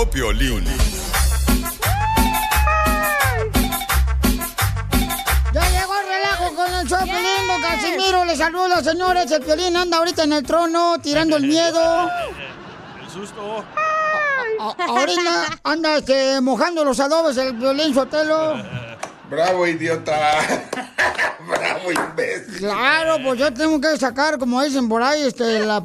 Vio Piolín. Ya llegó el relajo con el show Casimiro. Le saluda, señores. El Piolín anda ahorita en el trono tirando el miedo. El susto. A- ahorita anda este, mojando los adobes el Piolín Sotelo. Bravo, idiota. Bravo, imbécil. Claro, pues yo tengo que sacar, como dicen por ahí, este, la,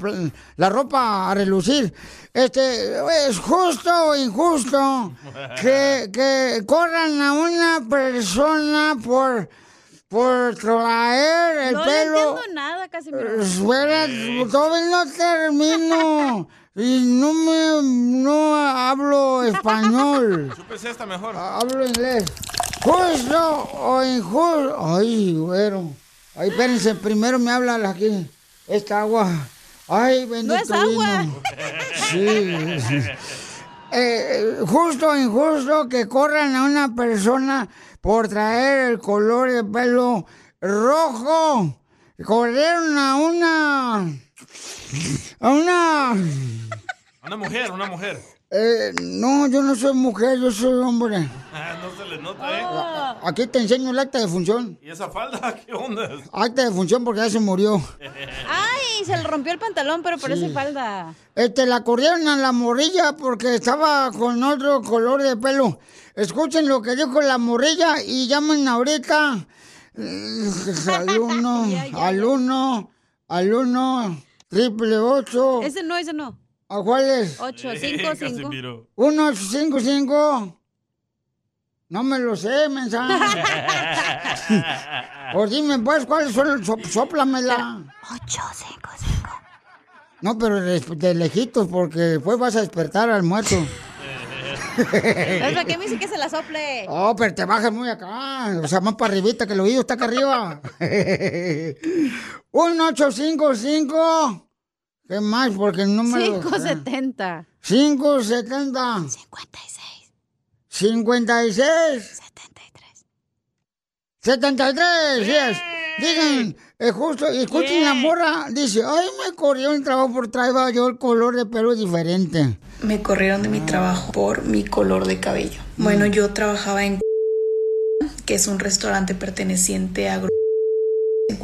la ropa a relucir. Este, es justo o injusto que, que corran a una persona por, por traer el no pelo. entiendo nada, Casimiro. Fuera, todavía no termino. Y no me, no hablo español. Chúpese esta mejor. Hablo inglés. Justo o injusto. Ay, güero. Ay, espérense, primero me habla la aquí. Esta agua. Ay, bendito No es agua. vino. Sí. Eh, justo o injusto que corran a una persona por traer el color de pelo rojo. Corrieron a una. a una. Una mujer, una mujer. Eh, no, yo no soy mujer, yo soy hombre. Ah, no se le nota, ¿eh? Aquí te enseño el acta de función. ¿Y esa falda? ¿Qué onda? Acta de función porque ya se murió. Ay, se le rompió el pantalón, pero parece Sí. falda. Este, la corrieron a la morrilla porque estaba con otro color de pelo. Escuchen lo que dijo la morrilla y llamen ahorita eh, al uno, Ya, ya, al ya. uno, al uno, triple ocho. Ese no, ese no. ¿A cuál es? Ocho, cinco, cinco. Uno, ocho, cinco, cinco. No me lo sé, mensaje. Pues dime, pues, ¿cuáles son? So, sóplamela. 855. No, pero de, de lejitos, porque después vas a despertar al muerto. ¿Para qué me dice que se la sople? Oh, pero te bajas muy acá. O sea, más para arribita, que el oído está acá arriba. Un 855. ¿Qué más? Porque el número... 570. 570. 56. 56. 73. 73, yes. Digan, es justo, y escuchen la morra, dice, ay, me corrió el trabajo por traer yo el color de pelo diferente. Me corrieron de mi trabajo por mi color de cabello. Bueno, yo trabajaba en que es un restaurante perteneciente a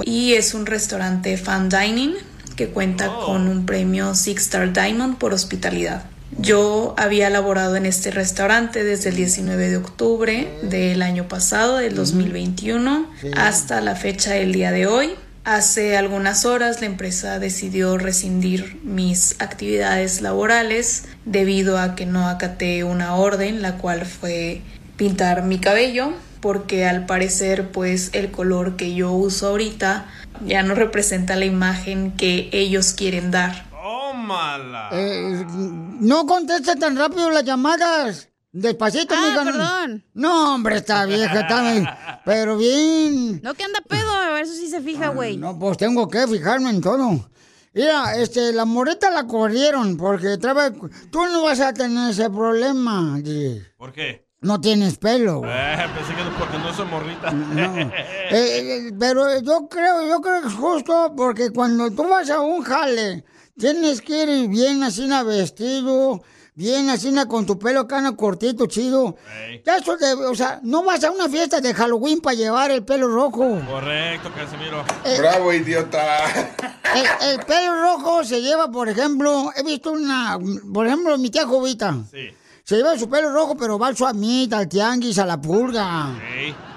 y es un restaurante fan dining que cuenta con un premio Six Star Diamond por hospitalidad. Yo había laborado en este restaurante desde el 19 de octubre del año pasado, del 2021, hasta la fecha del día de hoy. Hace algunas horas la empresa decidió rescindir mis actividades laborales debido a que no acaté una orden, la cual fue pintar mi cabello, porque al parecer pues el color que yo uso ahorita ya no representa la imagen que ellos quieren dar. ¡Tómala! Eh, no conteste tan rápido las llamadas. Despacito, Ah, mija. no- perdón. No, hombre, está vieja, está bien. Pero bien. No, que anda pedo, a ver eso sí se fija, güey. No, pues tengo que fijarme en todo. Mira, este, la moreta la corrieron porque trae... Tú no vas a tener ese problema. ¿Por qué? No tienes pelo. Eh, pensé que no, porque no soy morrita. Eh, eh, pero yo creo, yo creo que es justo porque cuando tú vas a un jale, tienes que ir bien así vestido, bien así con tu pelo cana cortito, chido. Ya eso de- o sea, no vas a una fiesta de Halloween para llevar el pelo rojo. Correcto, Casimiro. Bravo, idiota. El, el pelo rojo se lleva, por ejemplo, he visto una, por ejemplo, mi tía Jovita. Sí. Se lleva su pelo rojo, pero va al suamita, al tianguis, a la pulga.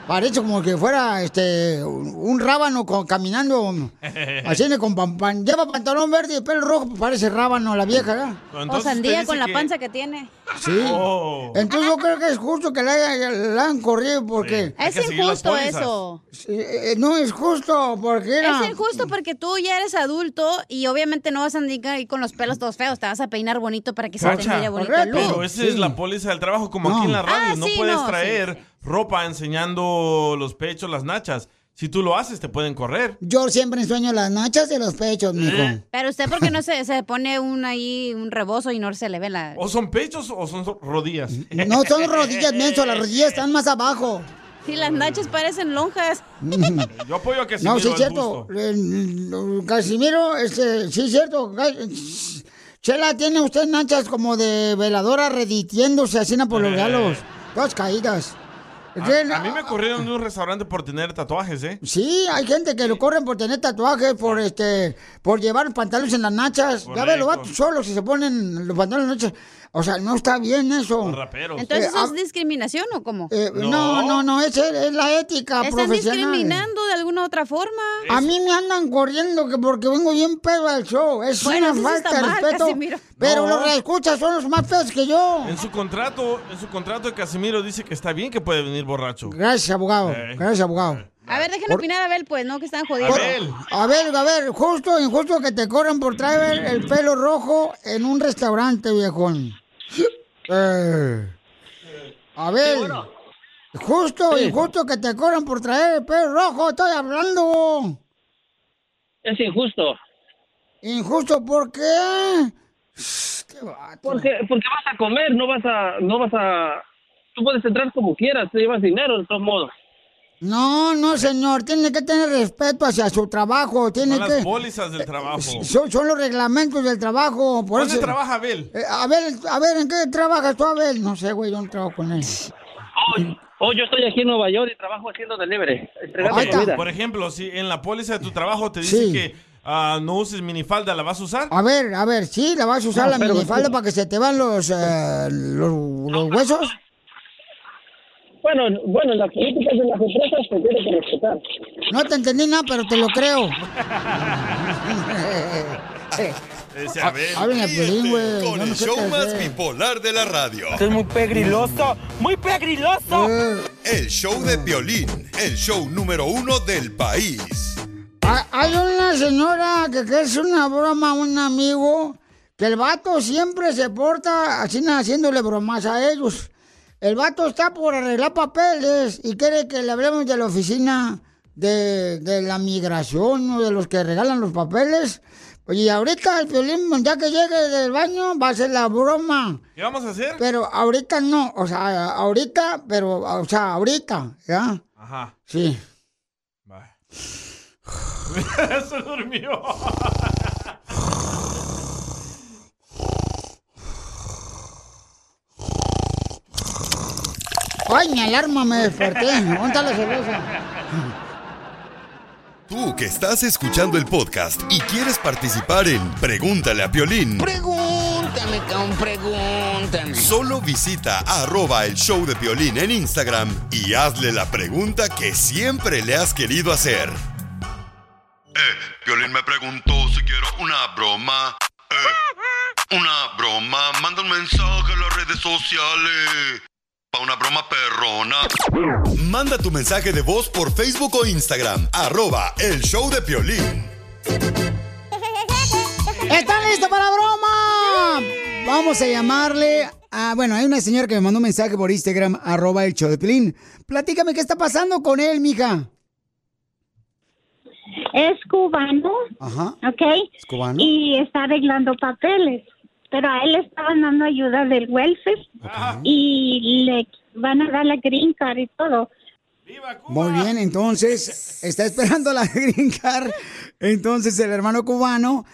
Parece como que fuera este un un rábano con- caminando así con pan, pan- lleva pantalón verde y pelo rojo, pues parece rábano la vieja, ¿verdad? O sandía con la panza que tiene. Sí. Oh. Entonces yo creo que es justo que la, hayan- la han corrido porque... Es injusto eso. Eh, eh, No es justo porque era... Es injusto porque tú ya eres adulto y obviamente no vas a andar ahí con los pelos todos feos. Te vas a peinar bonito para que se te mire bonito pero esa es la póliza del trabajo, como aquí en la radio. Ah, no sí, puedes no, traer ropa enseñando los pechos, las nachas. Si tú lo haces, te pueden correr. Yo siempre ensueño las nachas de los pechos, mijo. Pero usted, ¿por qué no se, se pone un ahí, un rebozo y no se le ve la... ¿O son pechos o son rodillas? No son rodillas, menso, las rodillas están más abajo. Sí, las nachas parecen lonjas. Yo apoyo a Casimiro No, sí es cierto. busto. Eh, Casimiro, este, sí es cierto. Ca- Chela, tiene usted nachas como de veladora reditiéndose así por los Eh. galos. Todas caídas. A, a mí me corrieron de un restaurante por tener tatuajes, ¿eh? Sí, hay gente que lo corren por tener tatuajes, por este, por llevar pantalones en las nachas. Ya ves, los Correcto. vatos solos si se ponen los pantalones en las nachas. O sea, no está bien eso. raperos. Entonces, Eh, ¿eso ah, es discriminación o cómo? eh, no, no, no, es, es la ética Están profesional. discriminando de alguna otra forma. A mí me andan corriendo que porque vengo bien pedo al show. Es Bueno, una falta de respeto. Casimiro. Pero No. los que escuchas son los más feos que yo. En su contrato, en su contrato de Casimiro dice que está bien que puede venir borracho. Gracias, abogado. Eh. Gracias, abogado. A ver, dejen Por- opinar a Abel, pues, ¿no? Que están jodiendo. A ver, a ver, justo, injusto que te corran por traer el pelo rojo en un restaurante, viejón. Eh. A ver, justo, injusto que te corran por traer el pelo rojo, estoy hablando. Es injusto. Injusto, ¿por qué? Porque, porque vas a comer, no vas a, no vas a, tú puedes entrar como quieras, te llevas dinero de todos modos. No, no, señor, tiene que tener respeto hacia su trabajo, tiene Son que... las pólizas del trabajo. Son, son los reglamentos del trabajo. Por ¿Dónde eso- trabaja Abel? Eh, a ver, a ver, ¿en qué trabajas tú, Abel? No sé, güey, yo no trabajo con él. Oh, yo estoy aquí en Nueva York y trabajo haciendo delivery, comida. Por ejemplo, si en la póliza de tu trabajo te dice Sí. que ah, no uses minifalda, ¿la vas a usar? A ver, a ver, sí, la vas a usar No, la minifalda para que se te van los, eh, los, los huesos. Bueno, bueno, las políticas de las empresas se tienen que respetar. No te entendí nada, pero te lo creo. Ese Abel. Hablen a Piolín, güey. Con no el show más hacer. bipolar de la radio. es muy pegriloso, muy pegriloso. El show de violín, el show número uno del país. Ah, Hay una señora que, que es una broma a un amigo, que el vato siempre se porta así haciéndole bromas a ellos. El vato está por arreglar papeles y quiere que le hablemos de la oficina de, de la migración o de los que regalan los papeles. Y ahorita el violín, ya que llegue del baño, va a hacer la broma. ¿Qué vamos a hacer? Pero ahorita no, o sea, ahorita, pero, o sea, ahorita, ¿ya? Ajá. Sí. Se durmió. Ay, mi alarma me desperté. ¿Dónde está la cerveza? Tú que estás escuchando el podcast y quieres participar en Pregúntale a Piolín, Pregúntame, cabrón, pregúntame. solo visita arroba el show de Piolín en Instagram y hazle la pregunta que siempre le has querido hacer. Eh, Piolín me preguntó si quiero una broma. Eh, una broma, manda un mensaje a las redes sociales. Pa' una broma perrona. Manda tu mensaje de voz por Facebook o Instagram. Arroba el show de Piolín. ¿Están listos para broma? Vamos a llamarle a... Bueno, hay una señora que me mandó un mensaje por Instagram, arroba el show de Pelín. Platícame qué está pasando con él, mija. Es cubano, Ajá. ¿ok? ¿Es cubano? Y está arreglando papeles. Pero a él le estaban dando ayuda del welfare y le van a dar la green card y todo. Muy bien, entonces está esperando la green card. Entonces el hermano cubano,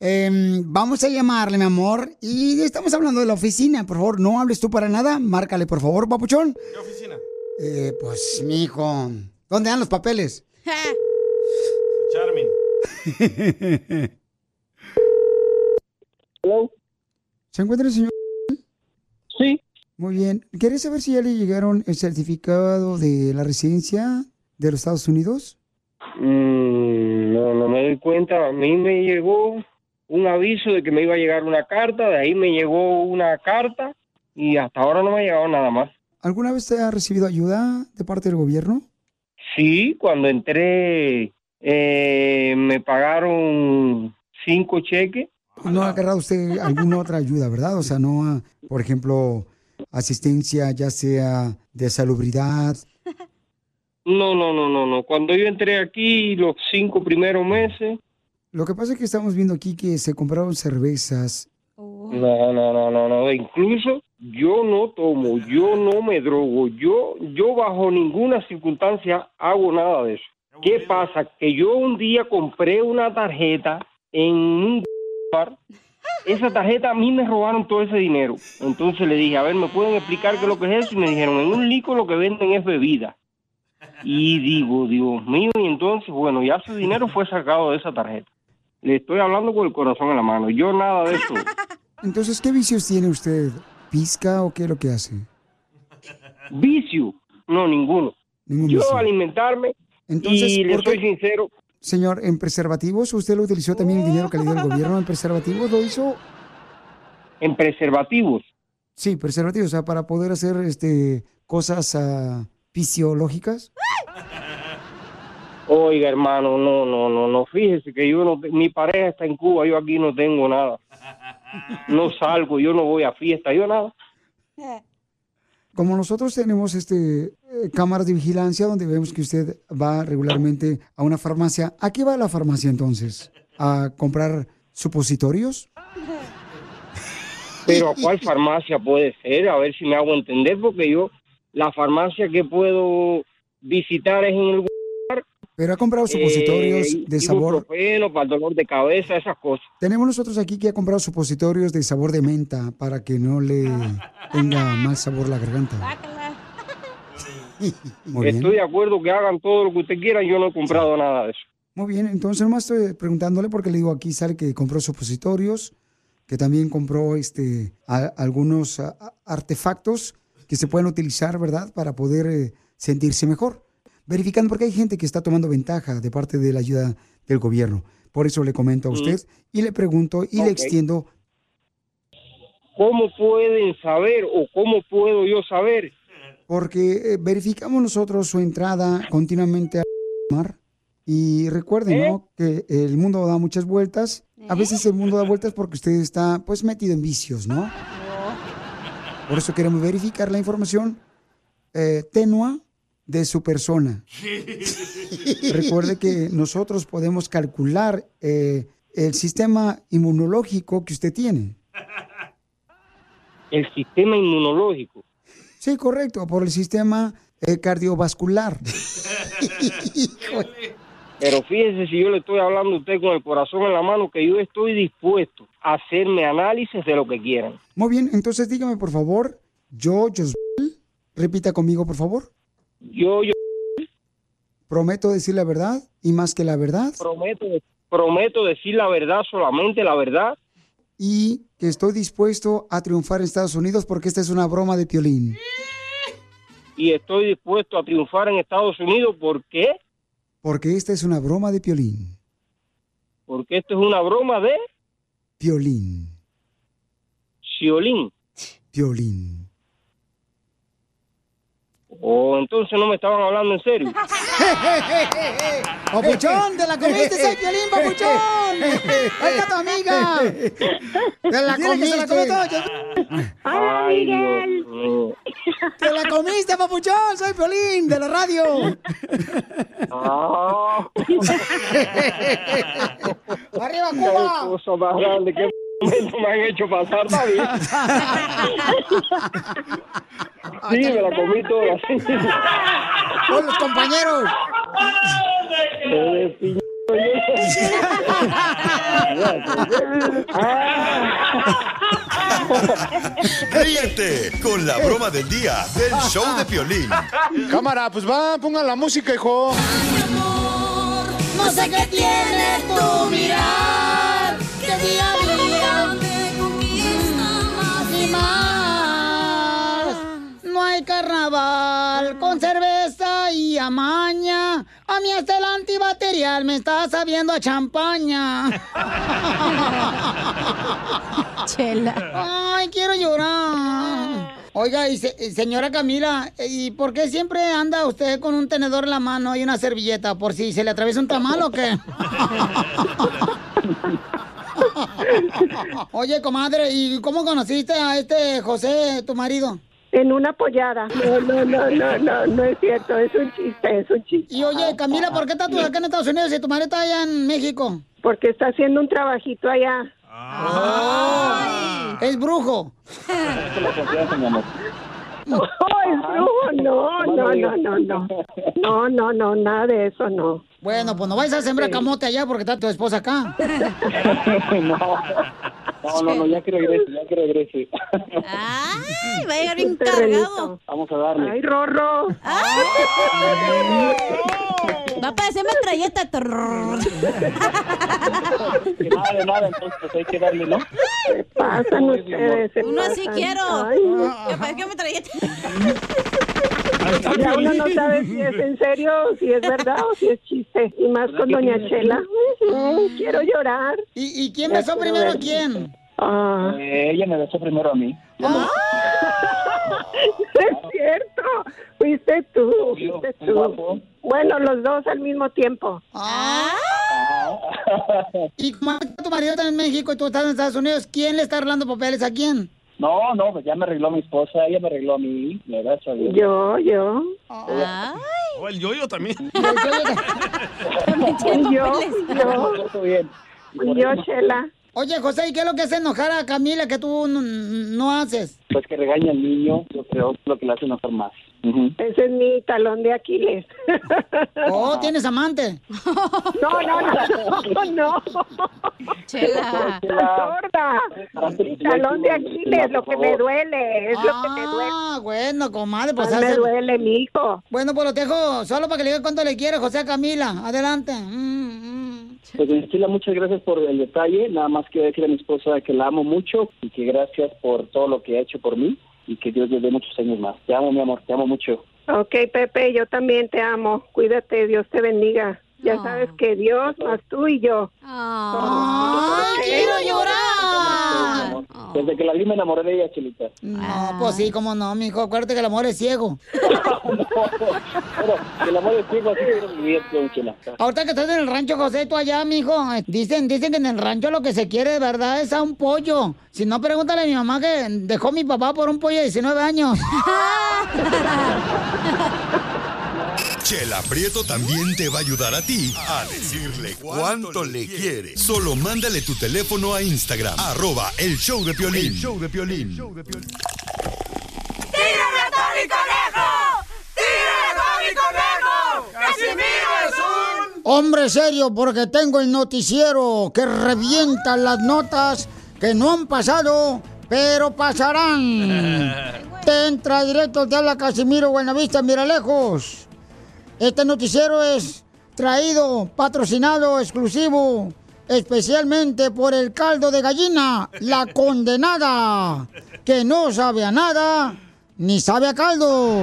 em, vamos a llamarle, mi amor. Y estamos hablando de la oficina. Por favor, no hables tú para nada. Márcale, por favor, papuchón. ¿Qué oficina? Eh, pues, mijo. ¿Dónde dan los papeles? Charmin. ¿Se encuentra el señor? Sí. Muy bien. ¿Querés saber si ya le llegaron el certificado de la residencia de los Estados Unidos? Mm, no, no me doy cuenta. A mí me llegó un aviso de que me iba a llegar una carta, de ahí me llegó una carta y hasta ahora no me ha llegado nada más. ¿Alguna vez te ha recibido ayuda de parte del gobierno? Sí, cuando entré eh, me pagaron cinco cheques. No ha agarrado usted alguna otra ayuda, ¿verdad? O sea, no, ha, por ejemplo, asistencia ya sea de salubridad. No, no, no, no, no. Cuando yo entré aquí los cinco primeros meses, Lo que pasa es que estamos viendo aquí que se compraron cervezas. no, no, no, no, no. Incluso yo no tomo, yo no me drogo, yo, yo bajo ninguna circunstancia hago nada de eso. ¿Qué pasa? Que yo un día compré una tarjeta en un Esa tarjeta a mí me robaron todo ese dinero. Entonces le dije, a ver, ¿me pueden explicar qué es lo que es eso? Y me dijeron, en un licor lo que venden es bebida. Y digo, Dios mío, y entonces, bueno, ya su dinero fue sacado de esa tarjeta. Le estoy hablando con el corazón en la mano. Yo nada de eso. Entonces, ¿qué vicios tiene usted? ¿Pisca o qué es lo que hace? Vicio, no, ninguno. Ningún Yo vicio. alimentarme Entonces, y le ¿por qué- soy sincero, Señor, ¿en preservativos usted lo utilizó también el dinero que le dio el gobierno? ¿En preservativos lo hizo? en preservativos. Sí, preservativos, o sea, para poder hacer este cosas ah, fisiológicas. Oiga, hermano, no, no, no, no. Fíjese que yo no, mi pareja está en Cuba, yo aquí no tengo nada. No salgo, yo no voy a fiesta, yo nada. Como nosotros tenemos este eh, cámaras de vigilancia donde vemos que usted va regularmente a una farmacia, ¿a qué va la farmacia entonces? ¿A comprar supositorios? Pero ¿a cuál farmacia puede ser? A ver si me hago entender, porque yo, la farmacia que puedo visitar es en el. Pero ha comprado supositorios eh, de sabor. para el dolor de cabeza, esas cosas. Tenemos nosotros aquí que ha comprado supositorios de sabor de menta para que no le tenga mal sabor la garganta. Muy bien. Estoy de acuerdo que hagan todo lo que usted quiera, yo no he comprado nada de eso. Muy bien, entonces nomás estoy preguntándole porque le digo aquí sale que compró supositorios, que también compró este a- algunos a- artefactos que se pueden utilizar, ¿verdad? Para poder eh, sentirse mejor. Verificando porque hay gente que está tomando ventaja de parte de la ayuda del gobierno. Por eso le comento a Mm. usted y le pregunto y le extiendo ¿Cómo pueden saber o cómo puedo yo saber? porque eh, verificamos nosotros su entrada continuamente a mar y recuerden, ¿no? Que el mundo da muchas vueltas. A veces el mundo da vueltas porque usted está, pues, metido en vicios, ¿no? Por eso queremos verificar la información eh, tenua de su persona. Recuerde que nosotros podemos calcular eh, el sistema inmunológico que usted tiene. El sistema inmunológico. Sí, correcto, por el sistema eh, cardiovascular. Pero fíjese si yo le estoy hablando a usted con el corazón en la mano, que yo estoy dispuesto a hacerme análisis de lo que quieran. Muy bien, entonces dígame por favor, yo, Josbel, repita conmigo por favor. Yo, yo Prometo decir la verdad y más que la verdad. prometo, prometo decir la verdad, solamente la verdad. Y que estoy dispuesto a triunfar en Estados Unidos porque esta es una broma de piolín. Y estoy dispuesto a triunfar en Estados Unidos. ¿Por qué? Porque esta es una broma de piolín. Porque esto es una broma de Piolín. Ciolín. Piolín. O entonces no me estaban hablando en serio. ¡Papuchón, te la comiste, soy Piolín, papuchón! ¡Ahí está tu amiga! ¡Te la comiste! Dios mío. ¡Te la comiste, papuchón! ¡Soy Piolín, de la radio! Ah. ¡Arriba, Qué Cuba! cosa más grande, qué momento me han hecho pasar, bien. Sí, me la comí toda. ¡Con los compañeros! Ríete con la broma del día del show de Piolín. Cámara, pues va, pongan la música, hijo. No sé qué tiene tu mirar, que día hay carnaval con cerveza y amaña. A mí hasta el antibacterial me está sabiendo a champaña. Chela. Ay, quiero llorar. Oiga, y se- señora Camila, ¿y por qué siempre anda usted con un tenedor en la mano y una servilleta? ¿Por si se le atraviesa un tamal o qué? Oye, comadre, ¿y cómo conociste a este José, tu marido? En una pollada. No, no, no, no, no, no es cierto, es un chiste, es un chiste. Y oye, Camila, ¿por qué estás tú acá en Estados Unidos y tu marido está allá en México? Porque está haciendo un trabajito allá. Es brujo. No, es brujo, no, no, no, no, no. No, no, no, nada de eso, no. Bueno, pues no vayas a sembrar camote allá porque está tu esposa acá. no, no, no, no, ya que regrese, ya que regrese. Ay, va a llegar bien Terrenito. cargado. Vamos a darle. Ay, Rorro. Va a parecer metralleta. Nada de nada, entonces pues hay que darle, ¿no? Se pasan ustedes, Uno así pasan. quiero. Ay. Que parezca metralleta. Ya uno no sabe si es en serio, si es verdad o si es chiste. Y más con Doña Chela. Ay, quiero llorar. ¿Y, y quién Ya besó primero a ver. quién? Ah, Eh, ella me besó primero a mí. es cierto. Fuiste tú, fuiste tú. Bueno, los dos al mismo tiempo. Ah. Y como tu marido está en México y tú estás en Estados Unidos, ¿quién le está arreglando papeles a quién? No, no, pues ya me arregló mi esposa, ella me arregló a mí, me da a Dios. Yo, yo. O el yoyo también. Yo, yo. Todo bien. Y yo, Chela. Oye, José, ¿y qué es lo que hace enojar a Camila que tú no, no haces? Pues que regaña al niño, yo creo que es lo que le hace enojar más. Ese es mi talón de Aquiles. Oh, ¿tienes amante? No, no, no, no. Chela. Sorda. Mi talón de Aquiles, lo que me duele, es lo que me duele. Ah, bueno, comadre, pues Ay, me hace- duele, mi hijo. Bueno, pues lo dejo solo para que le diga cuánto le quiere José a Camila. Adelante. Mm, Pues Chila, muchas gracias por el detalle. Nada más quiero decir a mi esposa que la amo mucho y que gracias por todo lo que ha hecho por mí y que Dios le dé muchos años más. Te amo, mi amor, te amo mucho. Ok, Pepe, yo también te amo. Cuídate, Dios te bendiga. Ya Ah. sabes que Dios más tú y yo. ¡Ay, quiero llorar! Desde que la vi me enamoré de ella, Chilita. No, pues sí, cómo no, mijo. Acuérdate que el amor es ciego. Pero el amor es ciego, así vivir, don Chila. Ahorita que estás en el rancho, José, tú allá, mijo. eh, Dicen, dicen que en el rancho lo que se quiere de verdad es a un pollo. Si no, pregúntale a mi mamá que dejó a mi papá por un pollo de 19 años. Chela Prieto también te va a ayudar a ti a decirle cuánto le quiere. Solo mándale tu teléfono a Instagram, arroba el show de Piolín. El show de Piolín. ¡Tírame a Tony Conejo! ¡Tírame a Tony Conejo! ¡Casimiro es un... Hombre serio, porque tengo el noticiero que revienta las notas que no han pasado, pero pasarán. Te entra directo, te habla Casimiro Buenavista, mira lejos. Este noticiero es traído, patrocinado, exclusivo, especialmente por el caldo de gallina, la condenada, que no sabe a nada, ni sabe a caldo.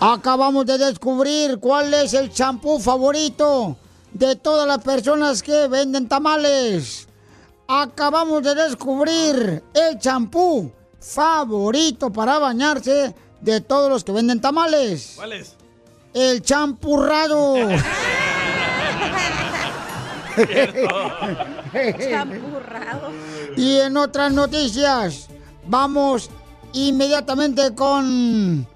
Acabamos de descubrir cuál es el champú favorito de todas las personas que venden tamales. Acabamos de descubrir el champú favorito para bañarse de todos los que venden tamales. ¿Cuál es? El champurrado. Champurrado. y en otras noticias, vamos inmediatamente con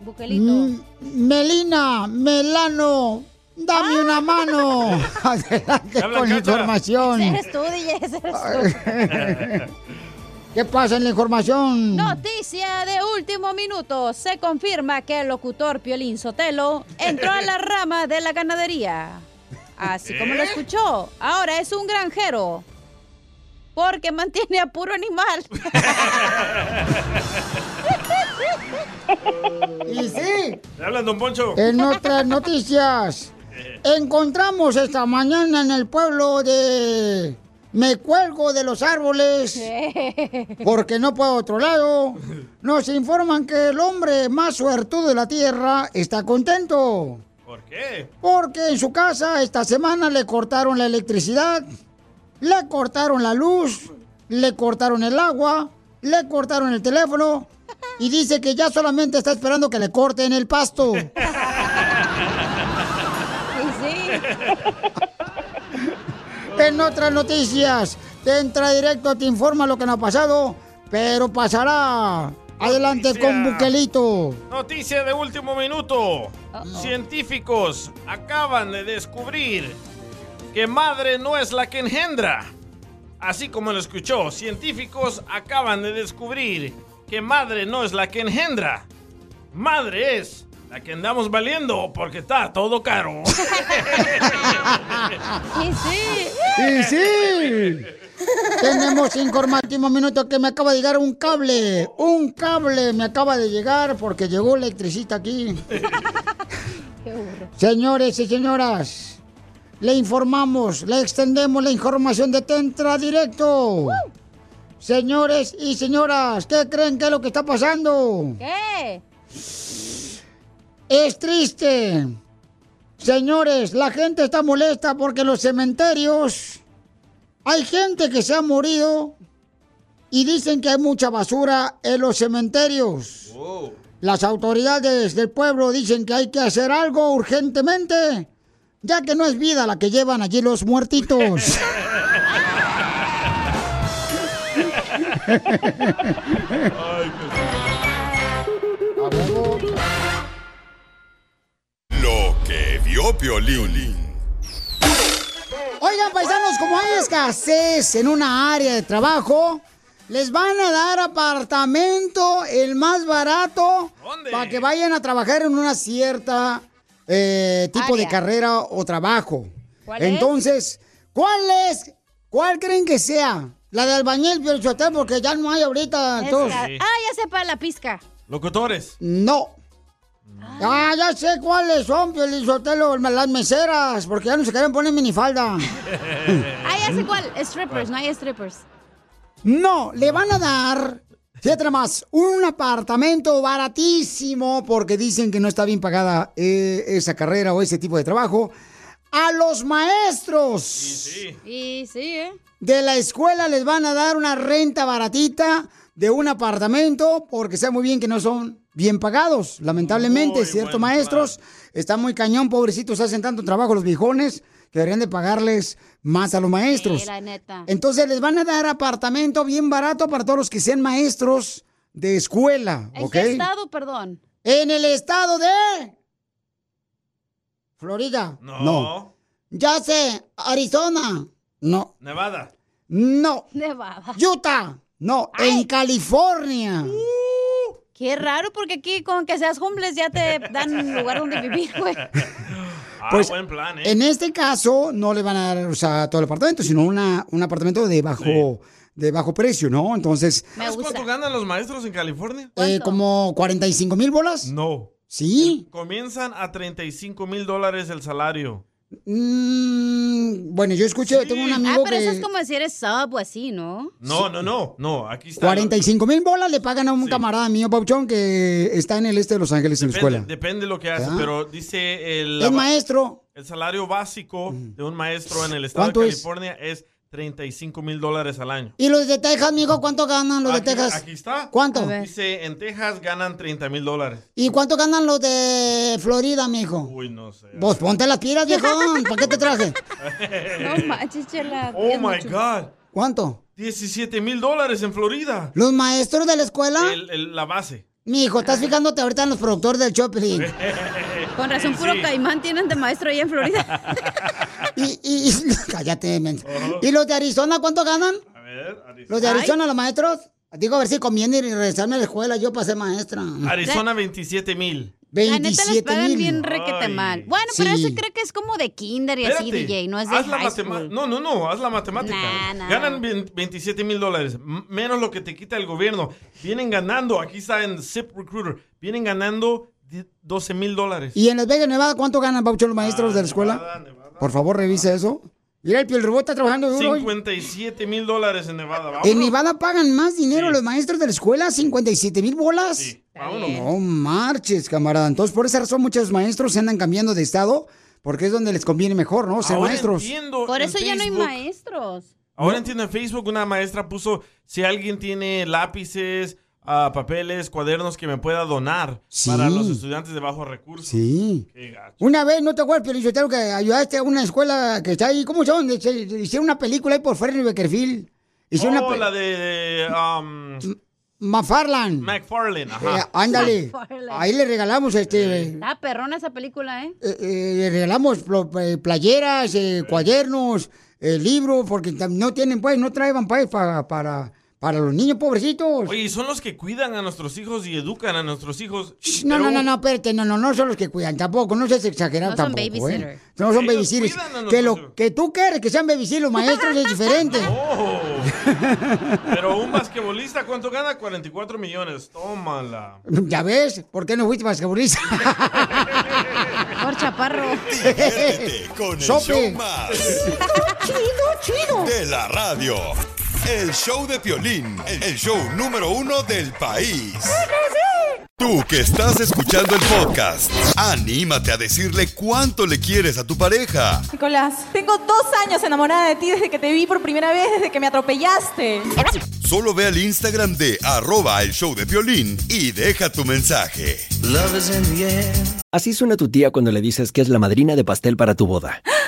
Buquelito. Melina, Melano, dame una mano. Adelante con información. Ese eres tú, DJ, ese eres tú. ¿Qué pasa en la información? Noticia de último minuto. Se confirma que el locutor Piolín Sotelo entró a la rama de la ganadería. Así como lo escuchó. Ahora es un granjero. Porque mantiene a puro animal. Y sí. ¿Le hablan, don Poncho? En otras noticias, encontramos esta mañana en el pueblo de me cuelgo de los árboles porque no puedo a otro lado. Nos informan que el hombre más suertudo de la tierra está contento. ¿Por qué? Porque en su casa esta semana le cortaron la electricidad, le cortaron la luz, le cortaron el agua, le cortaron el teléfono y dice que ya solamente está esperando que le corten el pasto. En otras noticias, te entra directo, te informa lo que no ha pasado, pero pasará. Adelante con Buquelito. Noticia de último minuto. Científicos acaban de descubrir que madre no es la que engendra. Así como lo escuchó, científicos acaban de descubrir que madre no es la que engendra. Madre es la que andamos valiendo porque está todo caro. Y sí. ¡Y sí! Tenemos informativo minuto que me acaba de llegar un cable. Un cable me acaba de llegar porque llegó electricista aquí. Señores y señoras, le informamos, le extendemos la información de Tentra Directo. Señores y señoras, ¿qué creen que es lo que está pasando? ¿Qué? Es triste. Señores, la gente está molesta porque en los cementerios hay gente que se ha morido y dicen que hay mucha basura en los cementerios. Las autoridades del pueblo dicen que hay que hacer algo urgentemente, ya que no es vida la que llevan allí los muertitos. Lo vio Piolín. Oigan, paisanos, como hay escasez en una área de trabajo, les van a dar apartamento el más barato para que vayan a trabajar en una cierta eh, tipo de carrera o trabajo. ¿Cuál es? Entonces, ¿cuál es? ¿Cuál creen que sea? La de albañil, Piolichotelo, porque ya no hay ahorita. Ah, ya sé para la pizca. Locutores. No. Ah, ya sé cuáles son, Piolizotelo, las meseras, porque ya no se quieren poner minifalda. Ah, ya sé cuál. Strippers, no hay strippers. No, le van a dar, fíjate más, un apartamento baratísimo, porque dicen que no está bien pagada eh, esa carrera o ese tipo de trabajo, a los maestros Y sí, ¿eh? de la escuela les van a dar una renta baratita de un apartamento, porque saben muy bien que no son bien pagados, lamentablemente, ciertos maestros están muy cañón, pobrecitos, hacen tanto trabajo los viejones que deberían de pagarles más a los maestros. Sí, la neta. Entonces les van a dar apartamento bien barato para todos los que sean maestros de escuela, ¿En ¿ok? qué estado, perdón? En el estado de Florida. No. Ya sé, Arizona. No. Nevada. No. Nevada. Utah. No, en California. Qué raro, porque aquí con que seas homeless ya te dan un lugar donde vivir, güey. Ah, Pues, buen plan, ¿eh? En este caso no le van a dar, o sea, todo el apartamento, sino una, un apartamento de bajo, de bajo precio, ¿no? Entonces, ¿Sabes cuánto ganan los maestros en California? eh, como 45 mil bolas. No. Sí. Comienzan a 35 mil dólares el salario. Mm, bueno, yo escuché, tengo un Ah, amigo pero eso es como decir es sub o así, ¿no? No, no, no, no, aquí está. 45 mil bolas le pagan a un camarada mío, Pauchón, que está en el este de Los Ángeles en la escuela. depende lo que hace, pero dice el, Es maestro. el salario básico de un maestro en el estado ¿Cuánto de es? California es 35 mil dólares al año. ¿Y los de Texas, amigo, cuánto ganan los de Texas? aquí está. ¿Cuánto? Dice, en Texas ganan 30 mil dólares. ¿Y cuánto ganan los de Florida, mijo? Uy, no sé. Vos ponte las pilas, viejón. ¿Para qué te traje? No manches, chela. Oh my mucho. God. ¿Cuánto? 17 mil dólares en Florida. ¿Los maestros de la escuela? El- el- la base. Mijo, estás fijándote ahorita en los productores del Choplin. Con razón, puro Sí. caimán tienen de maestro allá en Florida. Y, y, cállate, men. ¿Y los de Arizona cuánto ganan? A ver, Arizona. ¿Los de Arizona, los maestros? Digo, a ver si conviene ir y regresarme a la escuela yo para ser maestra. Arizona 27 mil. La neta les 27 pagan mil. bien requete Ay. mal. Bueno, pero eso creo que es como de kinder y así, DJ, no es de haz la high school. No, no, no, haz la matemática. Nah, nah. Ganan vein- 27 mil dólares, menos lo que te quita el gobierno. Vienen ganando, aquí está en Zip Recruiter, vienen ganando di- 12 mil dólares. ¿Y en Las Vegas, Nevada, cuánto ganan, Paucho, los maestros de la escuela? Nevada, Nevada. Por favor, revise eso. Mira, el piel robot está trabajando duro. hoy. 57 mil dólares en Nevada. Vámonos. En Nevada pagan más dinero los maestros de la escuela, 57 mil bolas. vámonos. No marches, camarada. Entonces, por esa razón, muchos maestros se andan cambiando de estado porque es donde les conviene mejor, ¿no? Ser Ahora maestros. entiendo Por eso ya no hay maestros. Ahora entiendo en Facebook una maestra puso si alguien tiene lápices, ah, papeles, cuadernos que me pueda donar Sí. para los estudiantes de bajos recursos. Sí. Qué gacho. Una vez, ¿no te acuerdas, Piolichotero, que ayudaste a una escuela que está ahí? ¿Cómo se llama? Hicieron una película ahí por Ferry Beckerfield. Hicieron Oh, una pe- la de um, McFarland. McFarlane, Eh, ajá. ándale. McFarlane. Ahí le regalamos este. Está perrona esa película, ¿eh? eh, eh, le regalamos eh, playeras, eh, cuadernos, eh, libros, porque no tienen, pues, no traen pues, para, para, para los niños pobrecitos. Oye, son los que cuidan a nuestros hijos y educan a nuestros hijos. No, Pero- no, no, no, espérate, no, no, no son los que cuidan tampoco, no seas exagerado No son tampoco, ¿eh? babysitter. No son babysitters. Que, lo, que tú quieres que sean babysitters los maestros es diferente. Pero un basquetbolista, ¿cuánto gana? 44 millones. Tómala. ¿Ya ves? ¿Por qué no fuiste basquetbolista? Por chaparro. Con el show más. chido, chido. De la radio. El show de Piolín, el show número uno del país. Tú que estás escuchando el podcast, anímate a decirle cuánto le quieres a tu pareja. Nicolás, tengo dos años enamorada de ti desde que te vi por primera vez, desde que me atropellaste. Solo ve al Instagram de arroba el show de Piolín y deja tu mensaje. Así suena tu tía cuando le dices que es la madrina de pastel para tu boda.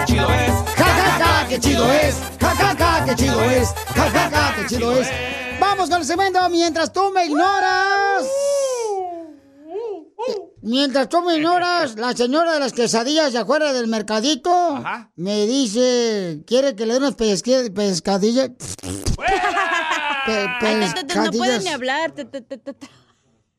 Ja, chido es. Ja, ja, ja, qué chido es. Ja, ja, ja, qué chido es. Ja, ja, ja, qué chido es. Vamos con el segmento mientras tú me ignoras. Mientras tú me ignoras, la señora de las quesadillas de afuera del mercadito me dice, quiere que le dé unas pesque- pescadillas. Pe- te- no puedes pescadillas. ni hablar.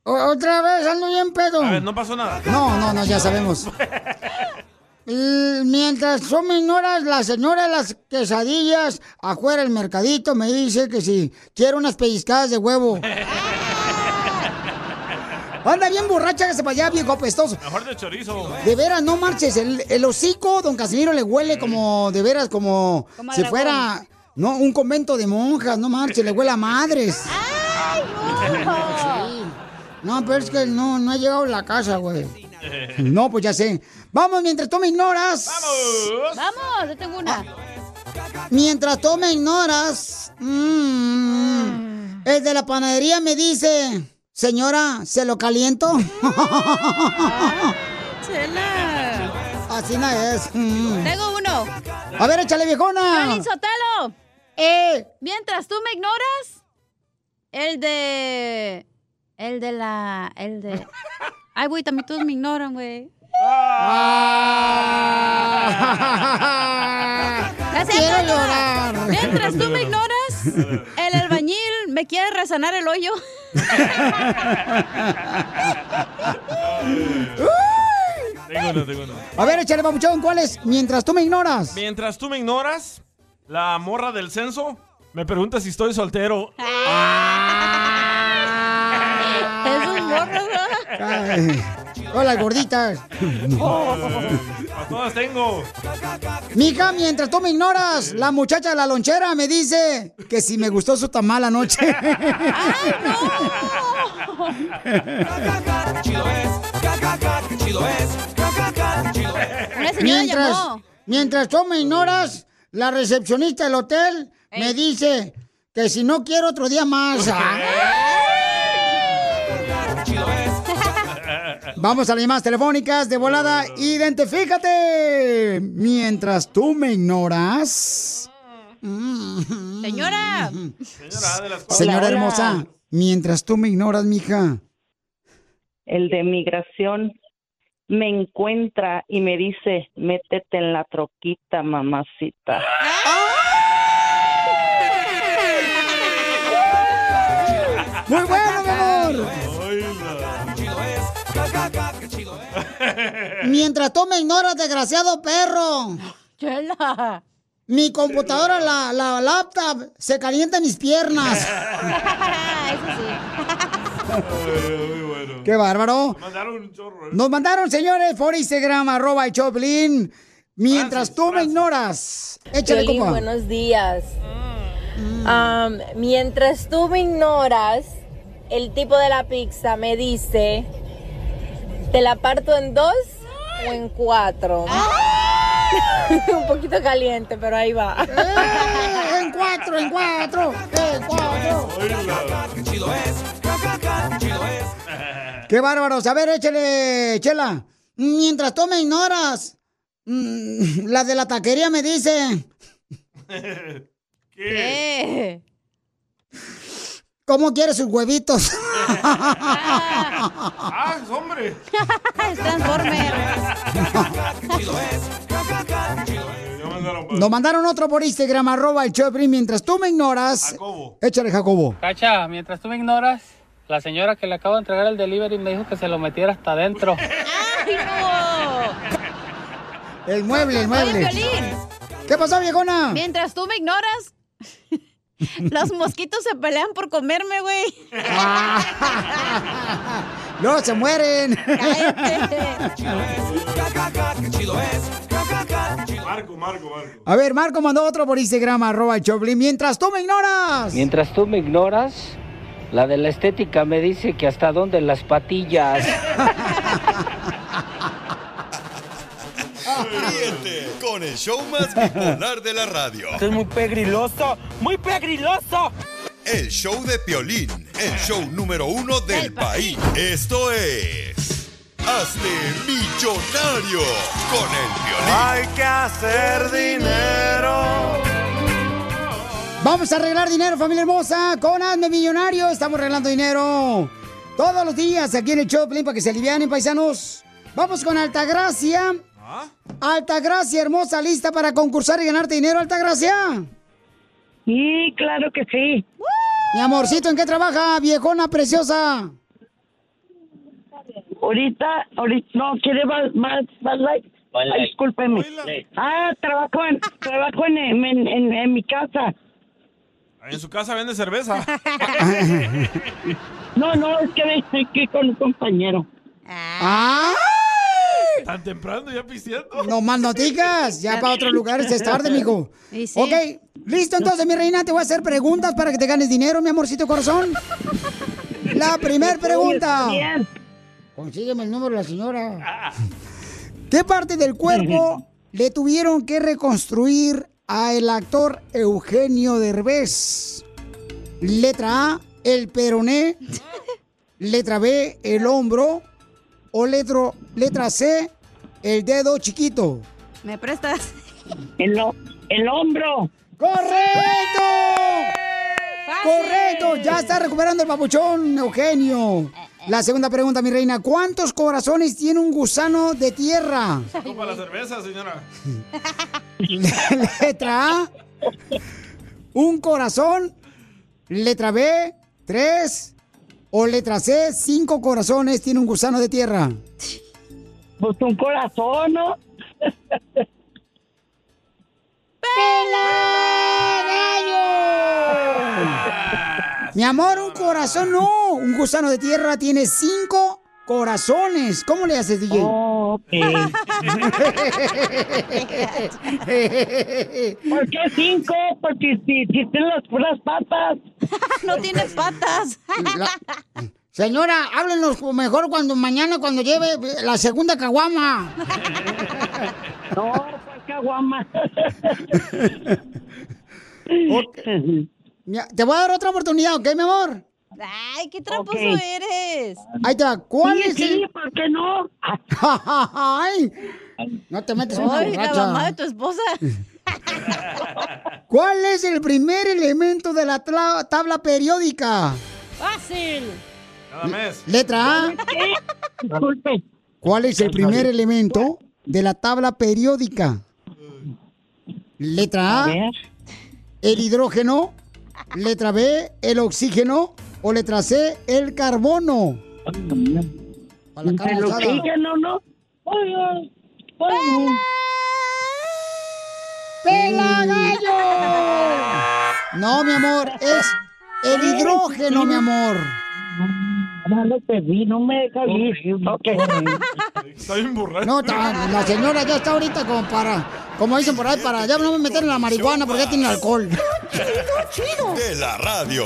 Otra vez, ando bien pedo. A ver, no pasó nada. No, no, no, ya sabemos. Y Mientras tú me ignoras, la señora de las quesadillas afuera del mercadito me dice que si quiero unas pellizcadas de huevo. Anda bien borracha que se para allá, viejo apestoso. Mejor de chorizo. De veras, no marches. El, el hocico, don Casimiro, le huele como, de veras, como, si fuera, no, un convento de monjas, no marches, le huele a madres. Sí. No, pero es que no, no ha llegado a la casa, güey. No, pues ya sé. Vamos, mientras tú me ignoras. Vamos. Vamos, yo tengo una. Mientras tú me ignoras. mm, el de la panadería me dice, señora, ¿se lo caliento? Chela. Así no es. Mm. Tengo uno. A ver, échale, viejona. Piolín Sotelo. Eh. Mientras tú me ignoras, el de. El de la. El de. Ay, güey, también todos me ignoran, güey. Ya sé, Quiero llorar. Mientras tú me ignoras, el albañil me quiere resanar el hoyo. Tengo uno, tengo uno. A ver, échale, papuchón, ¿cuál es? Mientras tú me ignoras. Mientras tú me ignoras, la morra del censo me pregunta si estoy soltero. Es un morro, Ay, Hola, gorditas. A todas tengo. Mija, mientras tú me ignoras, la muchacha de la lonchera me dice que si me gustó su tamal anoche. Chido es. Ja, ja, chido es. Chido es. Una señora mientras, mientras tú me ignoras, la recepcionista del hotel me dice que si no quiero otro día más. Vamos a las llamadas telefónicas de volada. Identifícate. Mientras tú me ignoras. Señora. Señora hermosa, mientras tú me ignoras, mija. el de migración me encuentra y me dice, métete en la troquita, mamacita. Muy bueno, mi amor. Mientras tú me ignoras, desgraciado perro. Chela. Mi computadora, la, la laptop, se calienta en mis piernas. Qué bárbaro. Nos mandaron, señores, por Instagram, arroba el Choplin. Mientras tú me ignoras. Échale, Piolín, compa. buenos días. Am, mientras tú me ignoras, el tipo de la pizza me dice, ¿te la parto en dos o en cuatro? Un poquito caliente, pero ahí va. Eh, en cuatro, en cuatro, en cuatro. Qué bárbaros. A ver, échale, Chela. Mientras tú me ignoras, mm, la de la taquería me dice. ¿Qué? ¿Cómo quieres sus huevitos? ¡Ah, es hombre! es Transformer. Nos mandaron otro por Instagram, arroba el Choplin. Mientras tú me ignoras. Échale, Jacobo. Cacha, mientras tú me ignoras, la señora que le acabo de entregar el delivery me dijo que se lo metiera hasta adentro. ¡Ay, no! El mueble, el mueble. ¿Qué pasó, viejona? Mientras tú me ignoras, los mosquitos se pelean por comerme, güey. No, se mueren. Marco, Marco, Marco. A ver, Marco mandó otro por Instagram, arroba el Choplin. Mientras tú me ignoras. Mientras tú me ignoras, la de la estética me dice que hasta dónde las patillas. Con el show más bipolar de la radio. Esto es muy pegriloso, muy pegriloso. El show de Piolín, el show número uno del país. Esto es... Hazte millonario con el Piolín. Hay que hacer dinero. Vamos a arreglar dinero, familia hermosa, con Hazme Millonario. Estamos arreglando dinero todos los días aquí en el Choplin para que se alivianen, paisanos. Vamos con Altagracia. Altagracia, hermosa, lista para concursar y ganarte dinero, Altagracia. Sí, claro que sí. Mi amorcito, ¿en qué trabaja, viejona preciosa? Ahorita, ahorita, no, quiere más, más, más Light. Ay, discúlpeme. Ah, trabajo en, trabajo en, en, en- en mi casa. En su casa vende cerveza. No, no, es que ven aquí con un compañero. Tan temprano ya pisteando. No más noticas, ya para otros lugares es tarde, mijo. Sí. Ok, listo entonces, mi reina, te voy a hacer preguntas para que te ganes dinero, mi amorcito corazón. La primer pregunta. Consígueme el número de la señora. ¿Qué parte del cuerpo le tuvieron que reconstruir a el actor Eugenio Derbez? Letra A, el peroné. Letra B, el hombro. O letro- letra C, el dedo chiquito. ¿Me prestas? El, el hombro. ¡Correcto! ¡Correcto! Ya está recuperando el papuchón, Eugenio. La segunda pregunta, mi reina. ¿Cuántos corazones tiene un gusano de tierra? Para la cerveza, señora. Letra A, un corazón. Letra B, tres. O letra C, cinco corazones tiene un gusano de tierra. Pues un corazón, ¿no? Mi amor, un corazón no. Un gusano de tierra tiene cinco corazones. ¿Cómo le haces, DJ? ¿Por qué cinco? Porque si, si tiene las puras patas. no tiene patas. Señora, háblenos mejor cuando mañana cuando lleve la segunda caguama. No, pues caguama. Ya, Te voy a dar otra oportunidad, ¿ok, mi amor? Ay, qué tramposo Ok. eres. Ahí te va. ¿Cuál Sí, es sí, el...? ¿por qué no? Ay, no te metes en la mamá de tu esposa. ¿Cuál es el primer elemento de la tabla periódica? Fácil. Cada mes. Letra A. Disculpe. ¿Cuál es el primer elemento de la tabla periódica? Letra A. El hidrógeno. Letra B. El oxígeno. O letra C. El carbono. Para la carne El asada. oxígeno, ¿no? Ay, ay, ay. ¡Pela gallo! No, mi amor, es el hidrógeno, mi amor. No lo pedí, no me deja ir. Ok. Está bien borracho. No, la señora ya está ahorita como para, como dicen por ahí, para ya no me meter en la marihuana porque ya tiene alcohol. De la radio.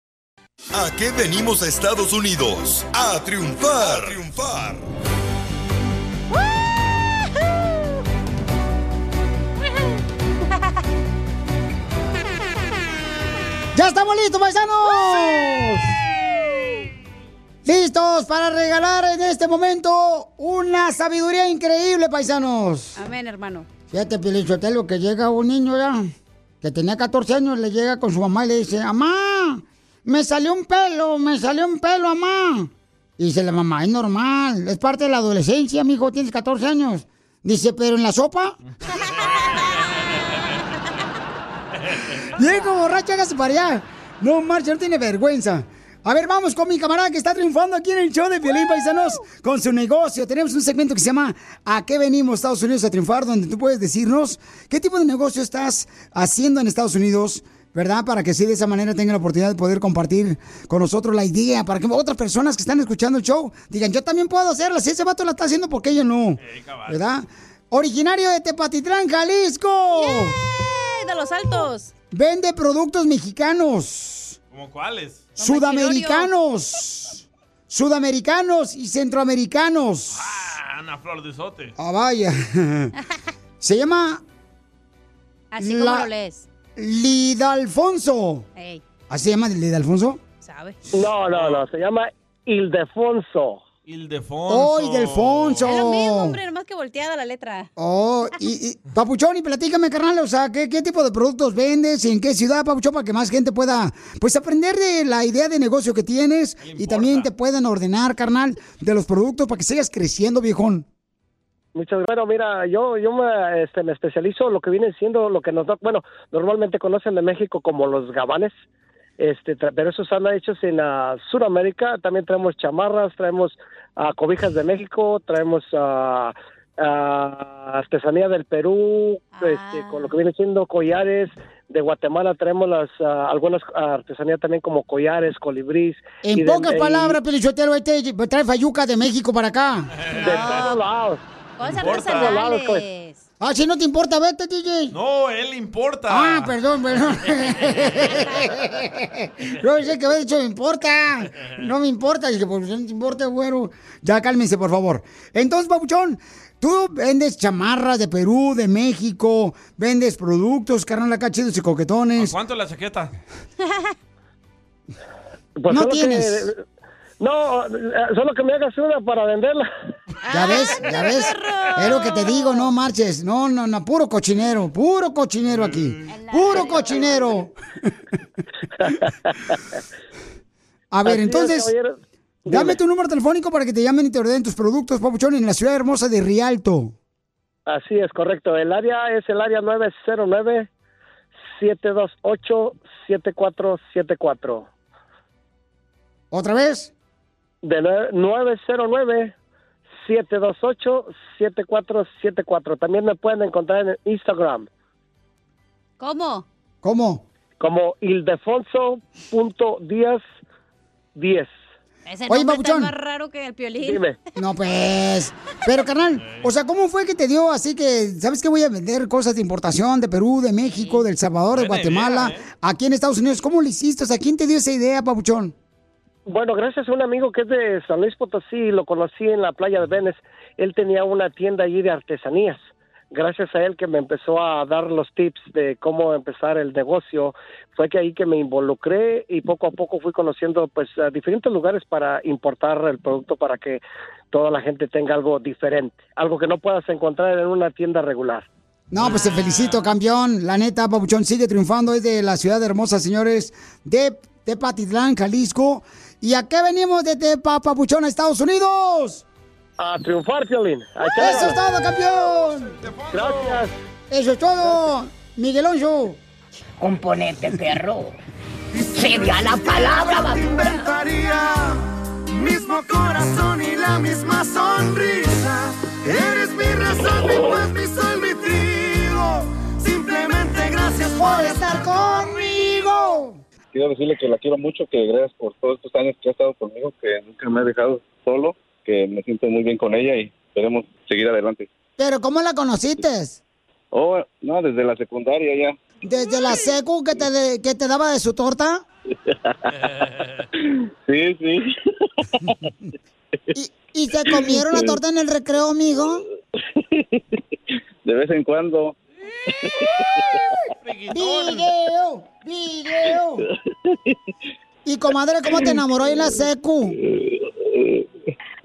¿A qué venimos a Estados Unidos? A triunfar. A triunfar. ¡Ya estamos listos, paisanos! Listos para regalar en este momento una sabiduría increíble, paisanos. Amén, hermano. Fíjate, Pilichotelo, que llega un niño ya, que tenía 14 años, le llega con su mamá y le dice, mamá, me salió un pelo, me salió un pelo, mamá. Y dice la mamá, es normal, es parte de la adolescencia, mijo, tienes 14 años. Dice, pero en la sopa. Viejo borracho, hágase para allá. No, marcha, no tiene vergüenza. A ver, vamos con mi camarada que está triunfando aquí en el show de Violín Paisanos con su negocio. Tenemos un segmento que se llama ¿A qué venimos Estados Unidos a triunfar? Donde tú puedes decirnos qué tipo de negocio estás haciendo en Estados Unidos, ¿verdad? Para que sí de esa manera tengan la oportunidad de poder compartir con nosotros la idea, para que otras personas que están escuchando el show digan, yo también puedo hacerla. Si ese vato la está haciendo, ¿por qué yo no? ¿Verdad? Originario de Tepatitlán, Jalisco. de los altos. Vende productos mexicanos, ¿Cómo cuáles? sudamericanos, sudamericanos y centroamericanos. Ah, Ana Flor de Sote. Ah, vaya. Se llama Así como La- lo lees. Lidalfonso. Ey, ¿Así se llama Lidalfonso? ¿sabe? No, no, no, se llama Ildefonso. Ildefonso. ¡Oh, Ildefonso! Es lo mismo, hombre, nomás que volteada la letra. Oh, y, y- Papuchón, y platícame, carnal, o sea, ¿qué, qué tipo de productos vendes y en qué ciudad, Papuchón, para que más gente pueda, pues, aprender de la idea de negocio que tienes y también te puedan ordenar, carnal, de los productos para que sigas creciendo, viejón. Muchas bueno, mira, yo yo me, este, me especializo en lo que viene siendo lo que nos da, bueno, normalmente conocen de México como los gabanes, este, pero esos están hechos en ah, Sudamérica. También traemos chamarras, traemos ah, cobijas de México, traemos ah, artesanía del Perú, este, con lo que viene siendo collares. De Guatemala traemos las algunas ah, artesanía también como collares, colibrís. y En de- pocas y- palabras, Pelichotero, este trae fayuca de México para acá. De todos lados. Cosas Importa. artesanales. Ah, si no te importa, vete, DJ. No, él importa. Ah, perdón, perdón. Yo sé que había dicho me importa. No me importa. Dije, pues no te importa, güero. Ya cálmense, por favor. Entonces, Papuchón, tú vendes chamarras de Perú, de México, vendes productos, carnal, acá chidos y coquetones. ¿Cuánto la chaqueta? Pues No que- tienes. No, eh, solo que me hagas una para venderla. Ya ves, ya ves. Es lo que te digo, no marches. No, no, no, puro cochinero, puro cochinero aquí. Puro cochinero. A ver, entonces, dame tu número telefónico para que te llamen y te ordenen tus productos, papuchón, en la ciudad hermosa de Rialto. Así es, correcto. El área es el área 909-728-7474. ¿Otra vez? De nue- 909-728-7474. También me pueden encontrar en Instagram ¿Cómo? ¿Cómo? como ildefonso.díaz10. Ese Oye, nombre está papuchón. más raro que el piolín. Dime. No, pues. Pero, carnal, o sea, ¿cómo fue que te dio así que, ¿sabes qué? Voy a vender cosas de importación de Perú, de México, del Salvador, de Buena Guatemala, idea, aquí en Estados Unidos. ¿Cómo lo hiciste? O sea, ¿quién te dio esa idea, papuchón? Bueno, gracias a un amigo que es de San Luis Potosí, lo conocí en la playa de Venice. Él tenía una tienda allí de artesanías. Gracias a él que me empezó a dar los tips de cómo empezar el negocio, fue que ahí que me involucré y poco a poco fui conociendo pues a diferentes lugares para importar el producto para que toda la gente tenga algo diferente, algo que no puedas encontrar en una tienda regular. No, pues te felicito, campeón. La neta, papuchón sigue triunfando. Es de la ciudad hermosa, señores, de Tepatitlán, Jalisco. ¿Y a qué venimos de Tepa, papuchón, a Estados Unidos? A triunfar, Piolín. ¡Eso es todo, campeón! Gracias. ¡Eso es todo! Miguelón Show. Componente, perro. Sería la palabra basura. inventaría mismo corazón y la misma sonrisa. Eres mi razón, mi paz, mi sol, mi trigo. Simplemente gracias por estar conmigo. Quiero decirle que la quiero mucho, que gracias por todos estos años que ha estado conmigo, que nunca me ha dejado solo, que me siento muy bien con ella y esperemos seguir adelante. ¿Pero cómo la conociste? Oh, no, desde la secundaria ya. ¿Desde la secu que te, de- que te daba de su torta? Sí, sí. ¿Y se comieron la torta en el recreo, amigo? De vez en cuando. ¡Video! ¡Video! Y comadre, ¿cómo te enamoró en la secu?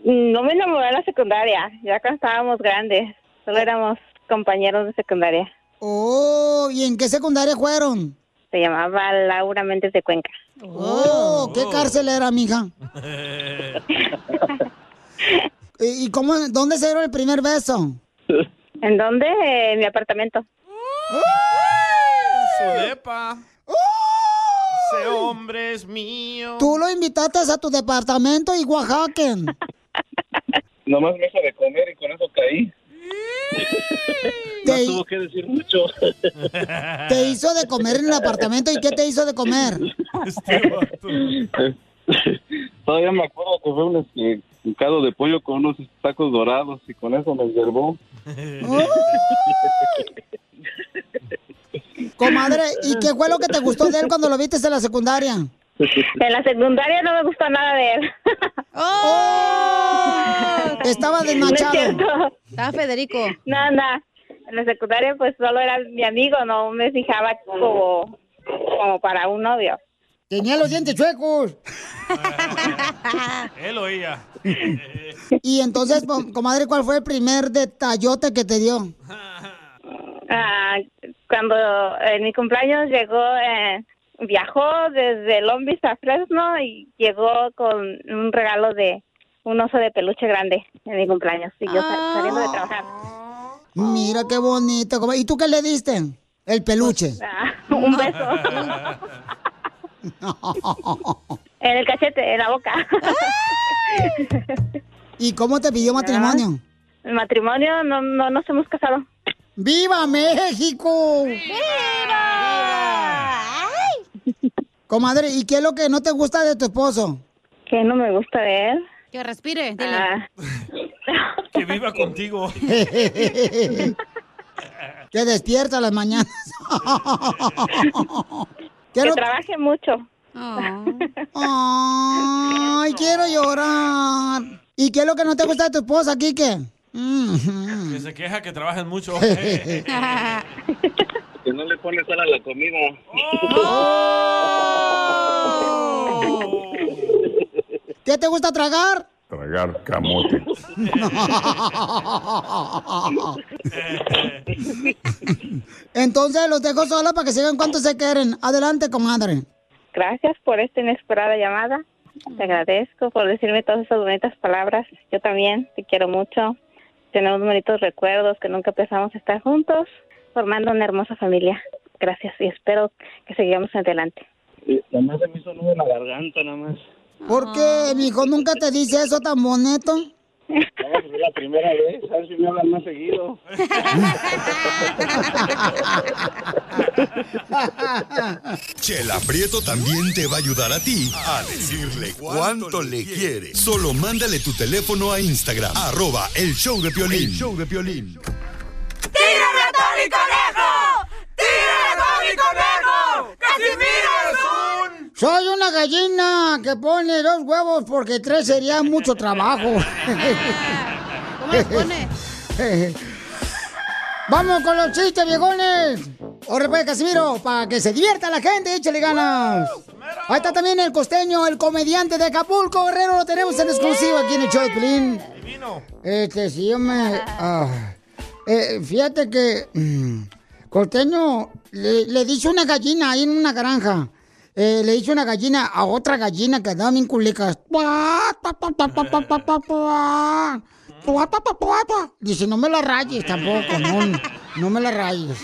No me enamoré en la secundaria, ya cuando estábamos grandes. Solo éramos compañeros de secundaria. Oh, ¿y en qué secundaria fueron? Se llamaba Laura Méndez de Cuenca. Oh, ¿qué cárcel era, mija? ¿Y y cómo, dónde se dieron el primer beso? ¿En dónde? En mi apartamento. Su depa. Ese hombre es mío. Tú lo invitaste a tu departamento y Oaxaca. Nomás me hizo de comer y con eso caí. No Te- tuvo que decir mucho. Te hizo de comer en el apartamento y ¿qué te hizo de comer? Todavía me acuerdo que fue un, este, un caldo de pollo con unos tacos dorados y con eso me enyerbó. Comadre, ¿y qué fue lo que te gustó de él cuando lo viste en la secundaria? En la secundaria no me gustó nada de él. ¡Oh! Estaba desmachado. No es cierto. Estaba Federico. No, no. En la secundaria pues solo era mi amigo, no me fijaba como, como para un novio. Tenía los dientes chuecos. Él o ella. Y entonces, comadre, ¿cuál fue el primer detallote que te dio? Ah, cuando en mi cumpleaños llegó, eh, viajó desde Beach a Fresno y llegó con un regalo de un oso de peluche grande en mi cumpleaños. Y yo sal- saliendo de trabajar. Mira qué bonito. ¿Y tú qué le diste? El peluche. Ah, un beso. en el cachete, en la boca. ¿Y cómo te pidió matrimonio? El matrimonio no, no nos hemos casado. ¡Viva México! Comadre, ¿y qué es lo que no te gusta de tu esposo? Que no me gusta de él. Que respire, dile. Ah, Que viva contigo. que despierta a las mañanas. ¿Qué que lo- trabaje mucho. Ay, quiero llorar. ¿Y qué es lo que no te gusta de tu esposa, Kike? Mm. Que se queja que trabajan mucho. Que no le pone sal a la comida. ¿Qué te gusta tragar? Tragar camote. Entonces los dejo solos para que sigan cuánto se quieren. Adelante, comadre. Gracias por esta inesperada llamada. Te agradezco por decirme todas esas bonitas palabras. Yo también te quiero mucho. Tenemos bonitos recuerdos que nunca pensamos estar juntos, formando una hermosa familia. Gracias y espero que sigamos adelante. Nada más se me hizo nudo en la garganta, nada más. ¿Por qué, mijo? ¿Nunca te dice eso tan bonito? Es la primera vez. A ver si me hablan más seguido. Chela Prieto también te va a ayudar a ti a decirle cuánto le quiere. Solo mándale tu teléfono a Instagram, arroba el show de Piolín. El show de Piolín. ¡Tírame a Tony Conejo! ¡Tírame a Tony Conejo! ¡Casimiro es un... Soy una gallina que pone dos huevos porque tres sería mucho trabajo. ¿Cómo les pone? Vamos con los chistes, viejones. Ahora pues, Casimiro, para que se divierta la gente, échale ganas. Ahí está también el costeño, el comediante de Acapulco, Guerrero, lo tenemos en exclusiva aquí en el show de Pelín. Este, sí, yo me... ah, eh, fíjate que... mm, costeño le, le dice una gallina ahí en una granja. Eh, le dice una gallina a otra gallina que andaba bien culicas. Dice, no me la rayes tampoco, no, no me la rayes.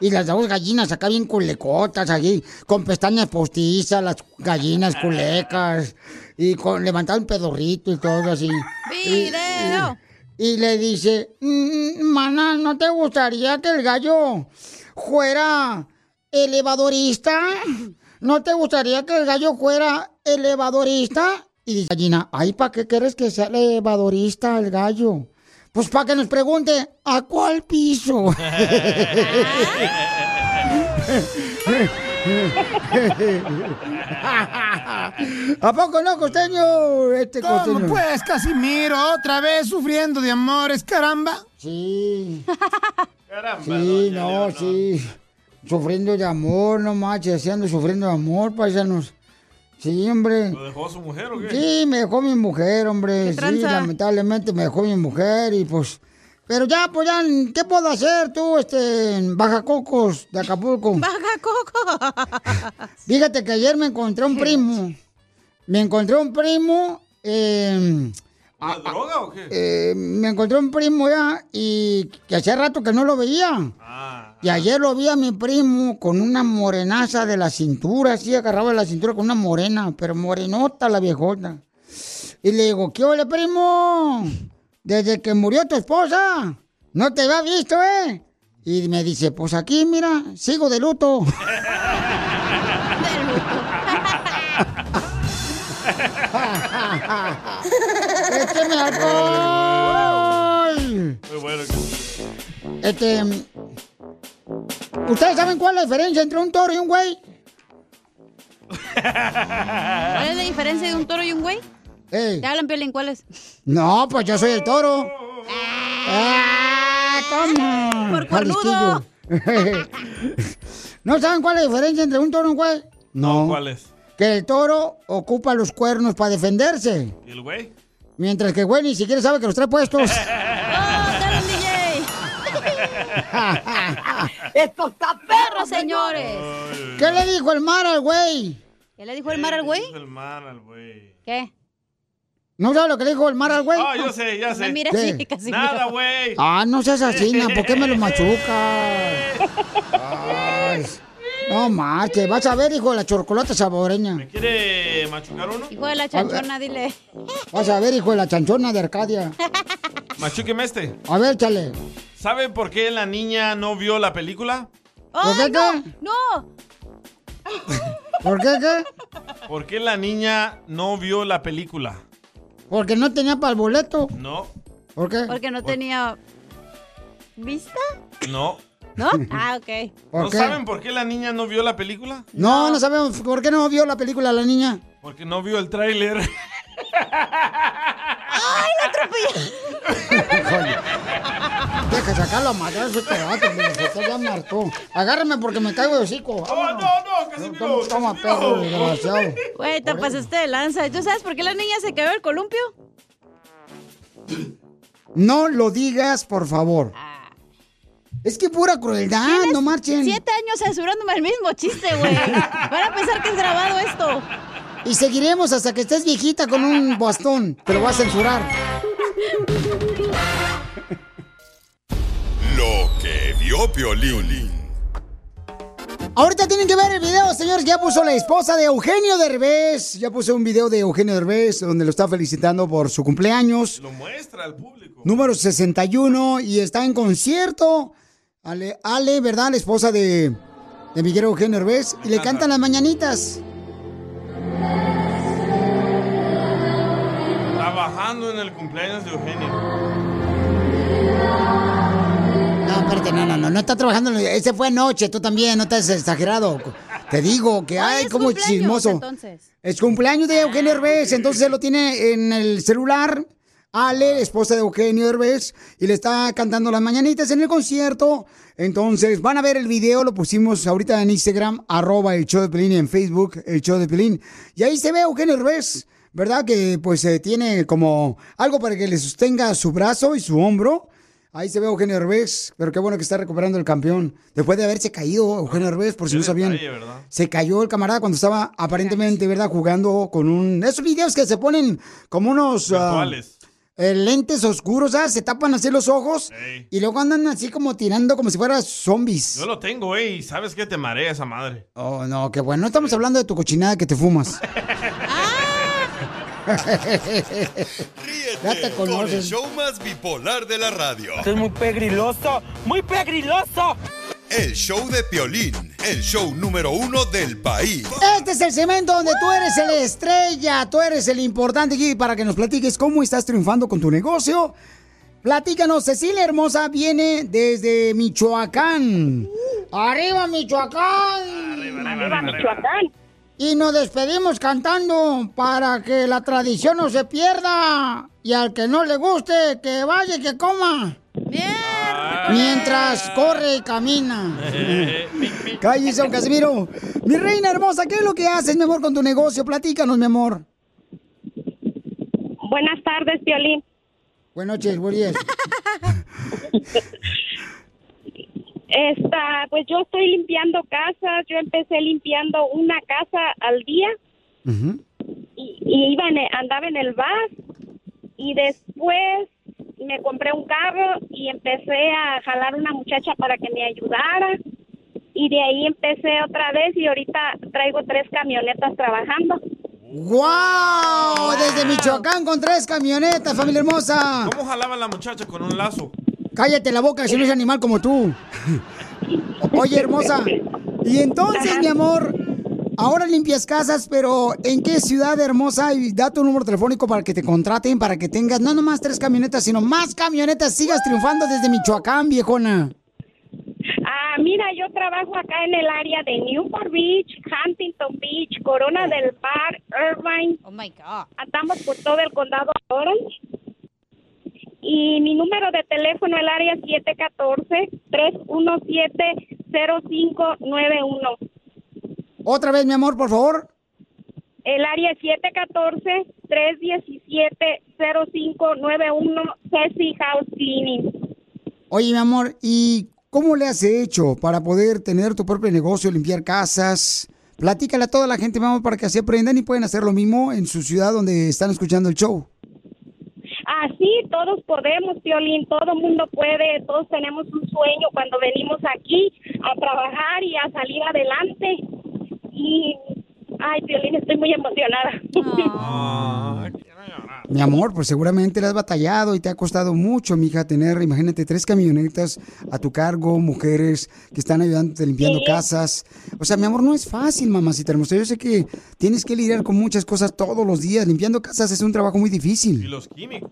Y las dos gallinas acá bien culecotas, aquí, con pestañas postizas, las gallinas culecas, y con levantado un pedorrito y todo así. ¡Video! Y, le dice, "Mm, mana, ¿no te gustaría que el gallo fuera elevadorista? ¿No te gustaría que el gallo fuera elevadorista? Y dice gallina, ay, ¿para qué quieres que sea elevadorista el gallo? Pues para que nos pregunte, ¿a cuál piso? ¿A poco no, costeño? Este ¿Cómo costeño. pues, Casimiro? ¿Otra vez sufriendo de amores, caramba? Sí. Caramba, Sí, no, Leona. sí. Sufriendo de amor, no manches, haciendo sufriendo de amor, paisanos. Sí, hombre. ¿Lo dejó su mujer o qué? Sí, me dejó mi mujer, hombre. ¿Qué Sí, lamentablemente me dejó mi mujer y pues. Pero ya, pues ya, ¿qué puedo hacer tú, este, Baja Cocos de Acapulco? Baja Coco. Fíjate que ayer me encontré un primo. Me encontré un primo. Eh, ¿Una droga o qué? eh, me encontré un primo ya y que hacía rato que no lo veía. Y ayer lo vi a mi primo con una morenaza de la cintura, así agarraba de la cintura con una morena, pero morenota la viejota. Y le digo, ¿qué ole, primo? Desde que murió tu esposa, no te había visto, ¿eh? Y me dice, pues aquí, mira, sigo de luto. ¡Écheme alcohol! Muy bueno. Este. ¿Ustedes saben cuál es la diferencia entre un toro y un güey? ¿Cuál es la diferencia de un toro y un güey? ¿Te hablan, Piolín? ¿Cuál es? No, pues yo soy el toro. ¡Ah! ¿Cómo? Por cornudo. Jalisquillo. ¿No saben cuál es la diferencia entre un toro y un güey? No. ¿Cuál es? Que el toro ocupa los cuernos para defenderse. ¿Y el güey? Mientras que el güey ni siquiera sabe que los trae puestos. ¡Esto está perro, señores! ¿Qué le dijo el mar al güey? ¿Qué le dijo el mar al güey? El mar al güey. ¿Qué? ¿No sabes lo que le dijo el mar al güey? Ah, yo sé, ya sé. Me mira ¿Qué? así, casi. Nada, güey. Ah, no seas así, ¿no? ¿por qué me lo machucas? Ay, no marches, vas a ver, hijo de la chocolate saboreña. ¿Quiere machucar uno? Hijo de la chanchona, dile. Vas a ver, hijo de la chanchona de Arcadia. Machúqueme este. A ver, chale. ¿Sabe por qué la niña no vio la película? ¿Por qué qué? ¡No! ¿Por qué qué? ¿Por qué la niña no vio la película? Porque no tenía para el boleto. No, ¿Por qué? Porque no tenía... ¿Vista? no. ¿No? Ah, ok. ¿Por ¿No qué? saben por qué la niña no vio la película? No, no sabemos. ¿Por qué no vio la película la niña? Porque no vio el tráiler. ¡Ay, la atropellé! Deja sacarlo a matar ese pedazo, me ya me hartó. Agárrame porque me caigo de hocico. No, no, no, Casimiro. Toma, toma perro, desgraciado. Güey, te pasaste de lanza. ¿Tú sabes por qué la niña se cayó del columpio? No lo digas, por favor. Es que pura crueldad, no marchen. Siete años censurándome el mismo chiste, güey. Van a pensar que es grabado esto. Y seguiremos hasta que estés viejita con un bastón. Te lo voy a censurar. Lo que vio Piolín. Ahorita tienen que ver el video, señores. Ya puso la esposa de Eugenio Derbez. Ya puso un video de Eugenio Derbez donde lo está felicitando por su cumpleaños. Lo muestra al público. Número 61 y está en concierto. Ale, Ale ¿verdad? La esposa de, de Miguel Eugenio Derbez. Y le cantan las mañanitas. Trabajando en el cumpleaños de Eugenio. No, espérate, no, no, no, no está trabajando. Ese fue anoche, tú también, no estás exagerado. Te digo que hay es como chismoso. entonces. Es cumpleaños de Eugenio Derbez, entonces él lo tiene en el celular. Ale, esposa de Eugenio Derbez, y le está cantando las mañanitas en el concierto. Entonces, van a ver el video, lo pusimos ahorita en Instagram, arroba el show de Pelín, y en Facebook, el show de Pelín. Y ahí se ve Eugenio Derbez, ¿verdad? Que pues eh, tiene como algo para que le sostenga su brazo y su hombro. Ahí se ve Eugenio Derbez, pero qué bueno que está recuperando el campeón. Después de haberse caído Eugenio Derbez, por si no sabían. Se cayó el camarada cuando estaba aparentemente, ¿verdad? Jugando con un... Esos videos que se ponen como unos... Virtuales. eh, lentes oscuros, ¿ah? Se tapan así los ojos y luego andan así como tirando como si fueran zombies. Yo lo tengo, güey. ¿Sabes qué? Te marea esa madre. Oh, no, qué bueno. No estamos hablando de tu cochinada que te fumas. ya te Con el show más bipolar de la radio. Esto es muy pegriloso, muy pegriloso. El show de Piolín, el show número uno del país. Este es el segmento donde tú eres el estrella, tú eres el importante aquí para que nos platiques cómo estás triunfando con tu negocio. Platícanos, Cecilia Hermosa viene desde Michoacán. ¡Arriba, Michoacán! Arriba, Michoacán. Y nos despedimos cantando para que la tradición no se pierda. Y al que no le guste, que vaya y que coma. Mientras corre y camina. Cállese, don Casimiro. Mi reina hermosa, ¿qué es lo que haces, mi amor, con tu negocio? Platícanos, mi amor. Buenas tardes, Piolín. Buenas noches, buenos días. Esta, pues yo estoy limpiando casas. Yo empecé limpiando una casa al día y, y iba en el- andaba en el bar y después me compré un carro y empecé a jalar una muchacha para que me ayudara y de ahí empecé otra vez y ahorita traigo tres camionetas trabajando. ¡Wow! Desde Michoacán con tres camionetas, familia hermosa. ¿Cómo jalaba la muchacha con un lazo? Cállate la boca, si no es animal como tú. Oye, hermosa. Y entonces, mi amor, ahora limpias casas, pero ¿en qué ciudad hermosa? Y da tu número telefónico para que te contraten, para que tengas no nomás tres camionetas, sino más camionetas. Sigas triunfando desde Michoacán, viejona. Ah, mira, yo trabajo acá en el área de Newport Beach, Huntington Beach, Corona del Par, Irvine. Oh my God. Andamos por todo el condado de Orange. Y mi número de teléfono, el área 714-317-0591. Otra vez, mi amor, por favor. El área 714-317-0591, Ceci House Cleaning. Oye, mi amor, ¿y cómo le has hecho para poder tener tu propio negocio, limpiar casas? Platícale a toda la gente, mi amor, para que así aprendan y pueden hacer lo mismo en su ciudad donde están escuchando el show. Así todos podemos, Violín, todo mundo puede, todos tenemos un sueño cuando venimos aquí a trabajar y a salir adelante. Y, ay, Violín, estoy muy emocionada. Mi amor, pues seguramente le has batallado y te ha costado mucho, mija, tener, imagínate, tres camionetas a tu cargo, mujeres que están ayudándote limpiando Sí. casas. O sea, mi amor, no es fácil, mamacita hermosa. Yo sé que tienes que lidiar con muchas cosas todos los días. Limpiando casas es un trabajo muy difícil. Los químicos.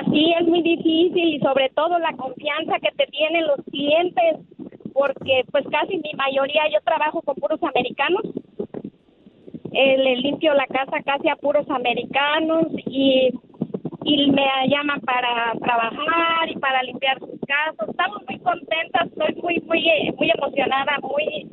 Así es muy difícil y sobre todo la confianza que te tienen los clientes, porque pues casi mi mayoría yo trabajo con puros americanos. Eh, le limpio la casa casi a puros americanos y, y me llaman para trabajar y para limpiar sus casos. Estamos muy contentas, estoy muy, muy, muy emocionada, muy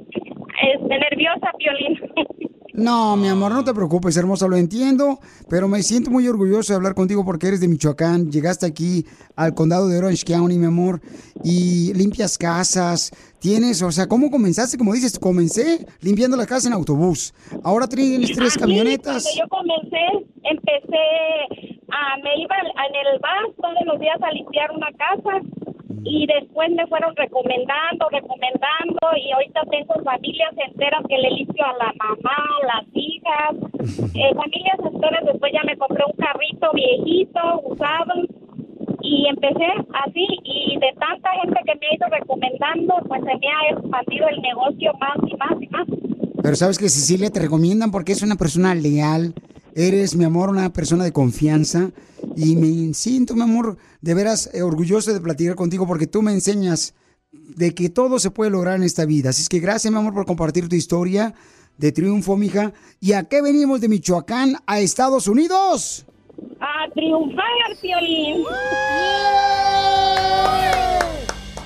este, nerviosa, Piolín. No, mi amor, no te preocupes, hermosa, lo entiendo, pero me siento muy orgulloso de hablar contigo porque eres de Michoacán, llegaste aquí al condado de Orange County, mi amor, y limpias casas, tienes, o sea, ¿cómo comenzaste? Como dices, comencé limpiando la casa en autobús, ahora tienes tres camionetas. Cuando yo comencé, empecé, a, me iba en el bus todos los días a limpiar una casa y después me fueron recomendando, recomendando y ahorita tengo familias enteras que le limpio a la mamá, a las hijas, eh, familias enteras, después ya me compré un carrito viejito, usado y empecé así y de tanta gente que me ha ido recomendando, pues se me ha expandido el negocio más y más y más. Pero sabes que Cecilia te recomiendan porque es una persona leal, eres, mi amor, una persona de confianza y me siento, mi amor, de veras eh, orgulloso de platicar contigo porque tú me enseñas de que todo se puede lograr en esta vida. Así es que gracias, mi amor, por compartir tu historia de triunfo, mija. ¿Y a qué venimos de Michoacán a Estados Unidos? A triunfar, Piolín.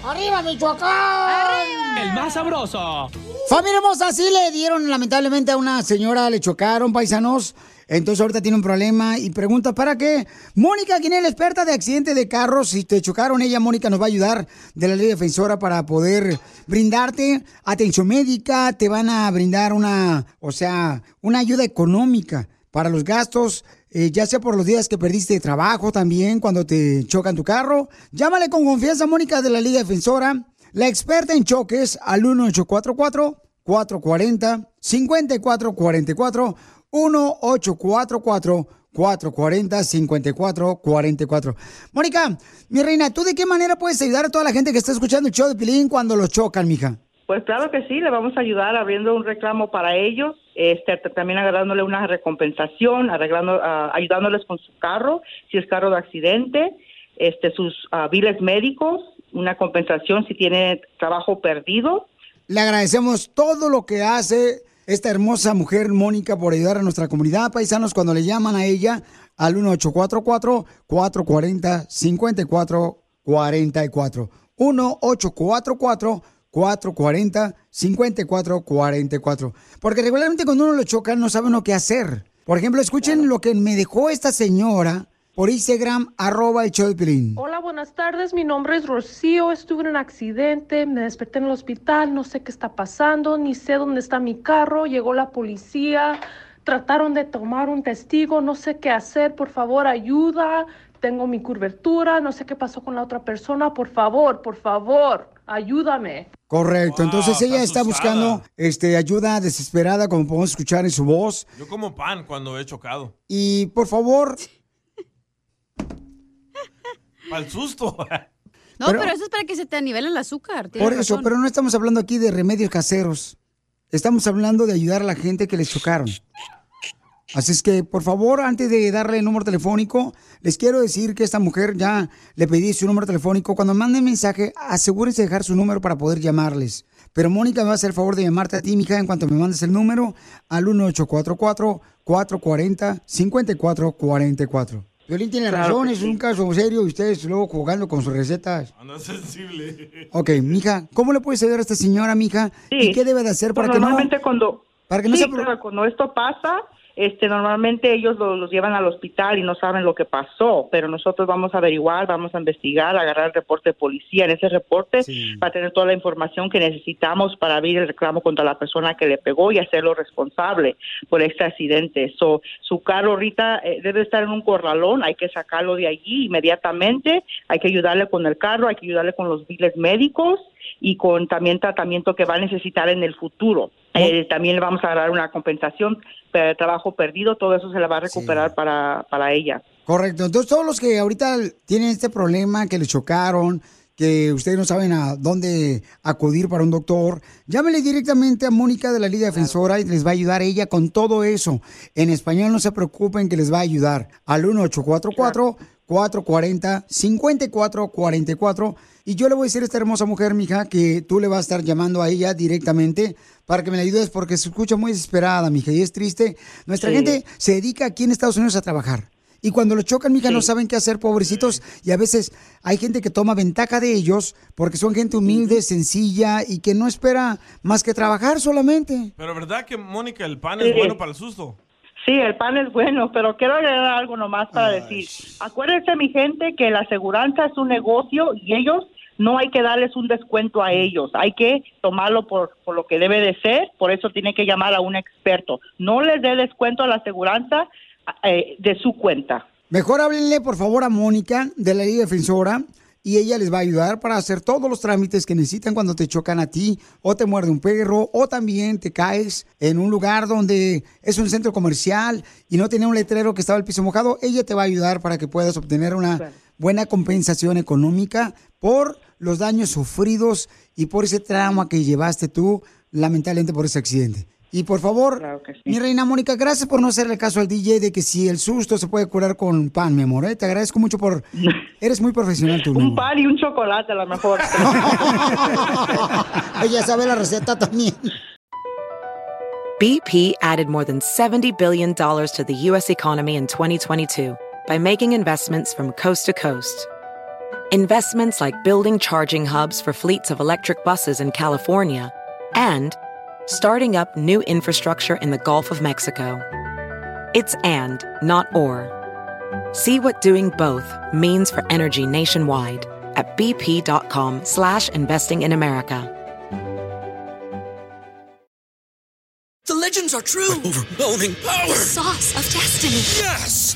¡Arriba, Michoacán! El más sabroso. Familia hermosa, sí le dieron lamentablemente a una señora, le chocaron, paisanos. Entonces ahorita tiene un problema y pregunta, ¿para qué? Mónica, quien es la experta de accidente de carros, si te chocaron, ella, Mónica, nos va a ayudar de la ley defensora para poder brindarte atención médica, te van a brindar una, o sea, una ayuda económica para los gastos, eh, ya sea por los días que perdiste de trabajo también, cuando te chocan tu carro. Llámale con confianza, Mónica, de la Liga Defensora, la experta en choques, al 1844 440 5444 1-844-440-5444. Mónica, mi reina, ¿tú de qué manera puedes ayudar a toda la gente que está escuchando el show de Pilín cuando los chocan, mija? Pues claro que sí, le vamos a ayudar abriendo un reclamo para ellos, este, también agarrándole una recompensación, arreglando, ah, ayudándoles con su carro, si es carro de accidente, este, sus biles médicos, una compensación si tiene trabajo perdido. Le agradecemos todo lo que hace esta hermosa mujer, Mónica, por ayudar a nuestra comunidad, paisanos, cuando le llaman a ella al 1844-440-5444. 1-844-440-5444. Porque regularmente cuando uno lo choca no sabe uno qué hacer. Por ejemplo, escuchen lo que me dejó esta señora por Instagram, arroba el show de. Hola, buenas tardes. Mi nombre es Rocío. Estuve en un accidente, me desperté en el hospital, no sé qué está pasando, ni sé dónde está mi carro. Llegó la policía, trataron de tomar un testigo, no sé qué hacer. Por favor, ayuda. Tengo mi curvatura, no sé qué pasó con la otra persona. Por favor, por favor, ayúdame. Correcto, entonces ella está buscando este, ayuda desesperada, como podemos escuchar en su voz. Yo como pan cuando he chocado. Y por favor, Para el susto. No, Pero- pero, eso es para que se te anivele el azúcar. por eso, razón. pero no estamos hablando aquí de remedios caseros. Estamos hablando de ayudar a la gente que les chocaron. Así es que, por favor, antes de darle el número telefónico, les quiero decir que esta mujer ya le pedí su número telefónico. Cuando manden mensaje, asegúrense de dejar su número para poder llamarles. Pero Mónica me va a hacer el favor de llamarte a ti, mija, en cuanto me mandes el número al 1844-440-5444. Violín tiene Claro razón, que es sí. un caso serio y ustedes luego jugando con sus recetas. Anda sensible. Ok, mija, ¿cómo le puedes ayudar a esta señora, mija? ¿Y qué debe de hacer para Pues que no... normalmente cuando Para que no sí, se... claro, cuando esto pasa, este, normalmente ellos lo- los llevan al hospital y no saben lo que pasó, pero nosotros vamos a averiguar, vamos a investigar, agarrar el reporte de policía. En ese reporte va a tener toda la información que necesitamos para abrir el reclamo contra la persona que le pegó y hacerlo responsable por este accidente. So, su carro ahorita eh, debe estar en un corralón, hay que sacarlo de allí inmediatamente, hay que ayudarle con el carro, hay que ayudarle con los biles médicos y con también tratamiento que va a necesitar en el futuro. Eh, también le vamos a dar una compensación de trabajo perdido, todo eso se le va a recuperar para, para ella. Correcto, entonces todos los que ahorita tienen este problema, que les chocaron, que ustedes no saben a dónde acudir para un doctor, llámenle directamente a Mónica de la Liga Defensora y les va a ayudar ella con todo eso. En español no se preocupen que les va a ayudar al 1844 440 5444 y yo le voy a decir a esta hermosa mujer, mija, que tú le vas a estar llamando a ella directamente para que me la ayudes porque se escucha muy desesperada, mija, y es triste. Nuestra Sí. gente se dedica aquí en Estados Unidos a trabajar. Y cuando lo chocan, mija, no saben qué hacer, pobrecitos. Y a veces hay gente que toma ventaja de ellos porque son gente humilde, sencilla y que no espera más que trabajar solamente. Pero ¿verdad que, Mónica, el pan es bueno para el susto? Sí, el pan es bueno, pero quiero agregar algo nomás para decir. Acuérdense, mi gente, que la aseguranza es un negocio y ellos no hay que darles un descuento a ellos. Hay que tomarlo por, por lo que debe de ser. Por eso tiene que llamar a un experto. No les dé descuento a la aseguranza eh, de su cuenta. Mejor háblenle, por favor, a Mónica de la Liga Defensora y ella les va a ayudar para hacer todos los trámites que necesitan cuando te chocan a ti o te muerde un perro o también te caes en un lugar donde es un centro comercial y no tenía un letrero que estaba el piso mojado. Ella te va a ayudar para que puedas obtener una buena compensación económica por los daños sufridos y por ese trauma que llevaste tú lamentablemente por ese accidente. Y por favor, mi reina Mónica, gracias por no hacerle caso al DJ de que si el susto se puede curar con pan, mi amor. ¿eh? Te agradezco mucho por... Eres muy profesional tú. Un pan y un chocolate a lo mejor. Ella sabe la receta también. BP added more than $70 billion to the U.S. economy in 2022 by making investments from coast to coast. Investments like building charging hubs for fleets of electric buses in California and starting up new infrastructure in the Gulf of Mexico. It's and, not or. See what doing both means for energy nationwide at bp.com slash investing in America. The legends are true. overwhelming power! The sauce of destiny. Yes!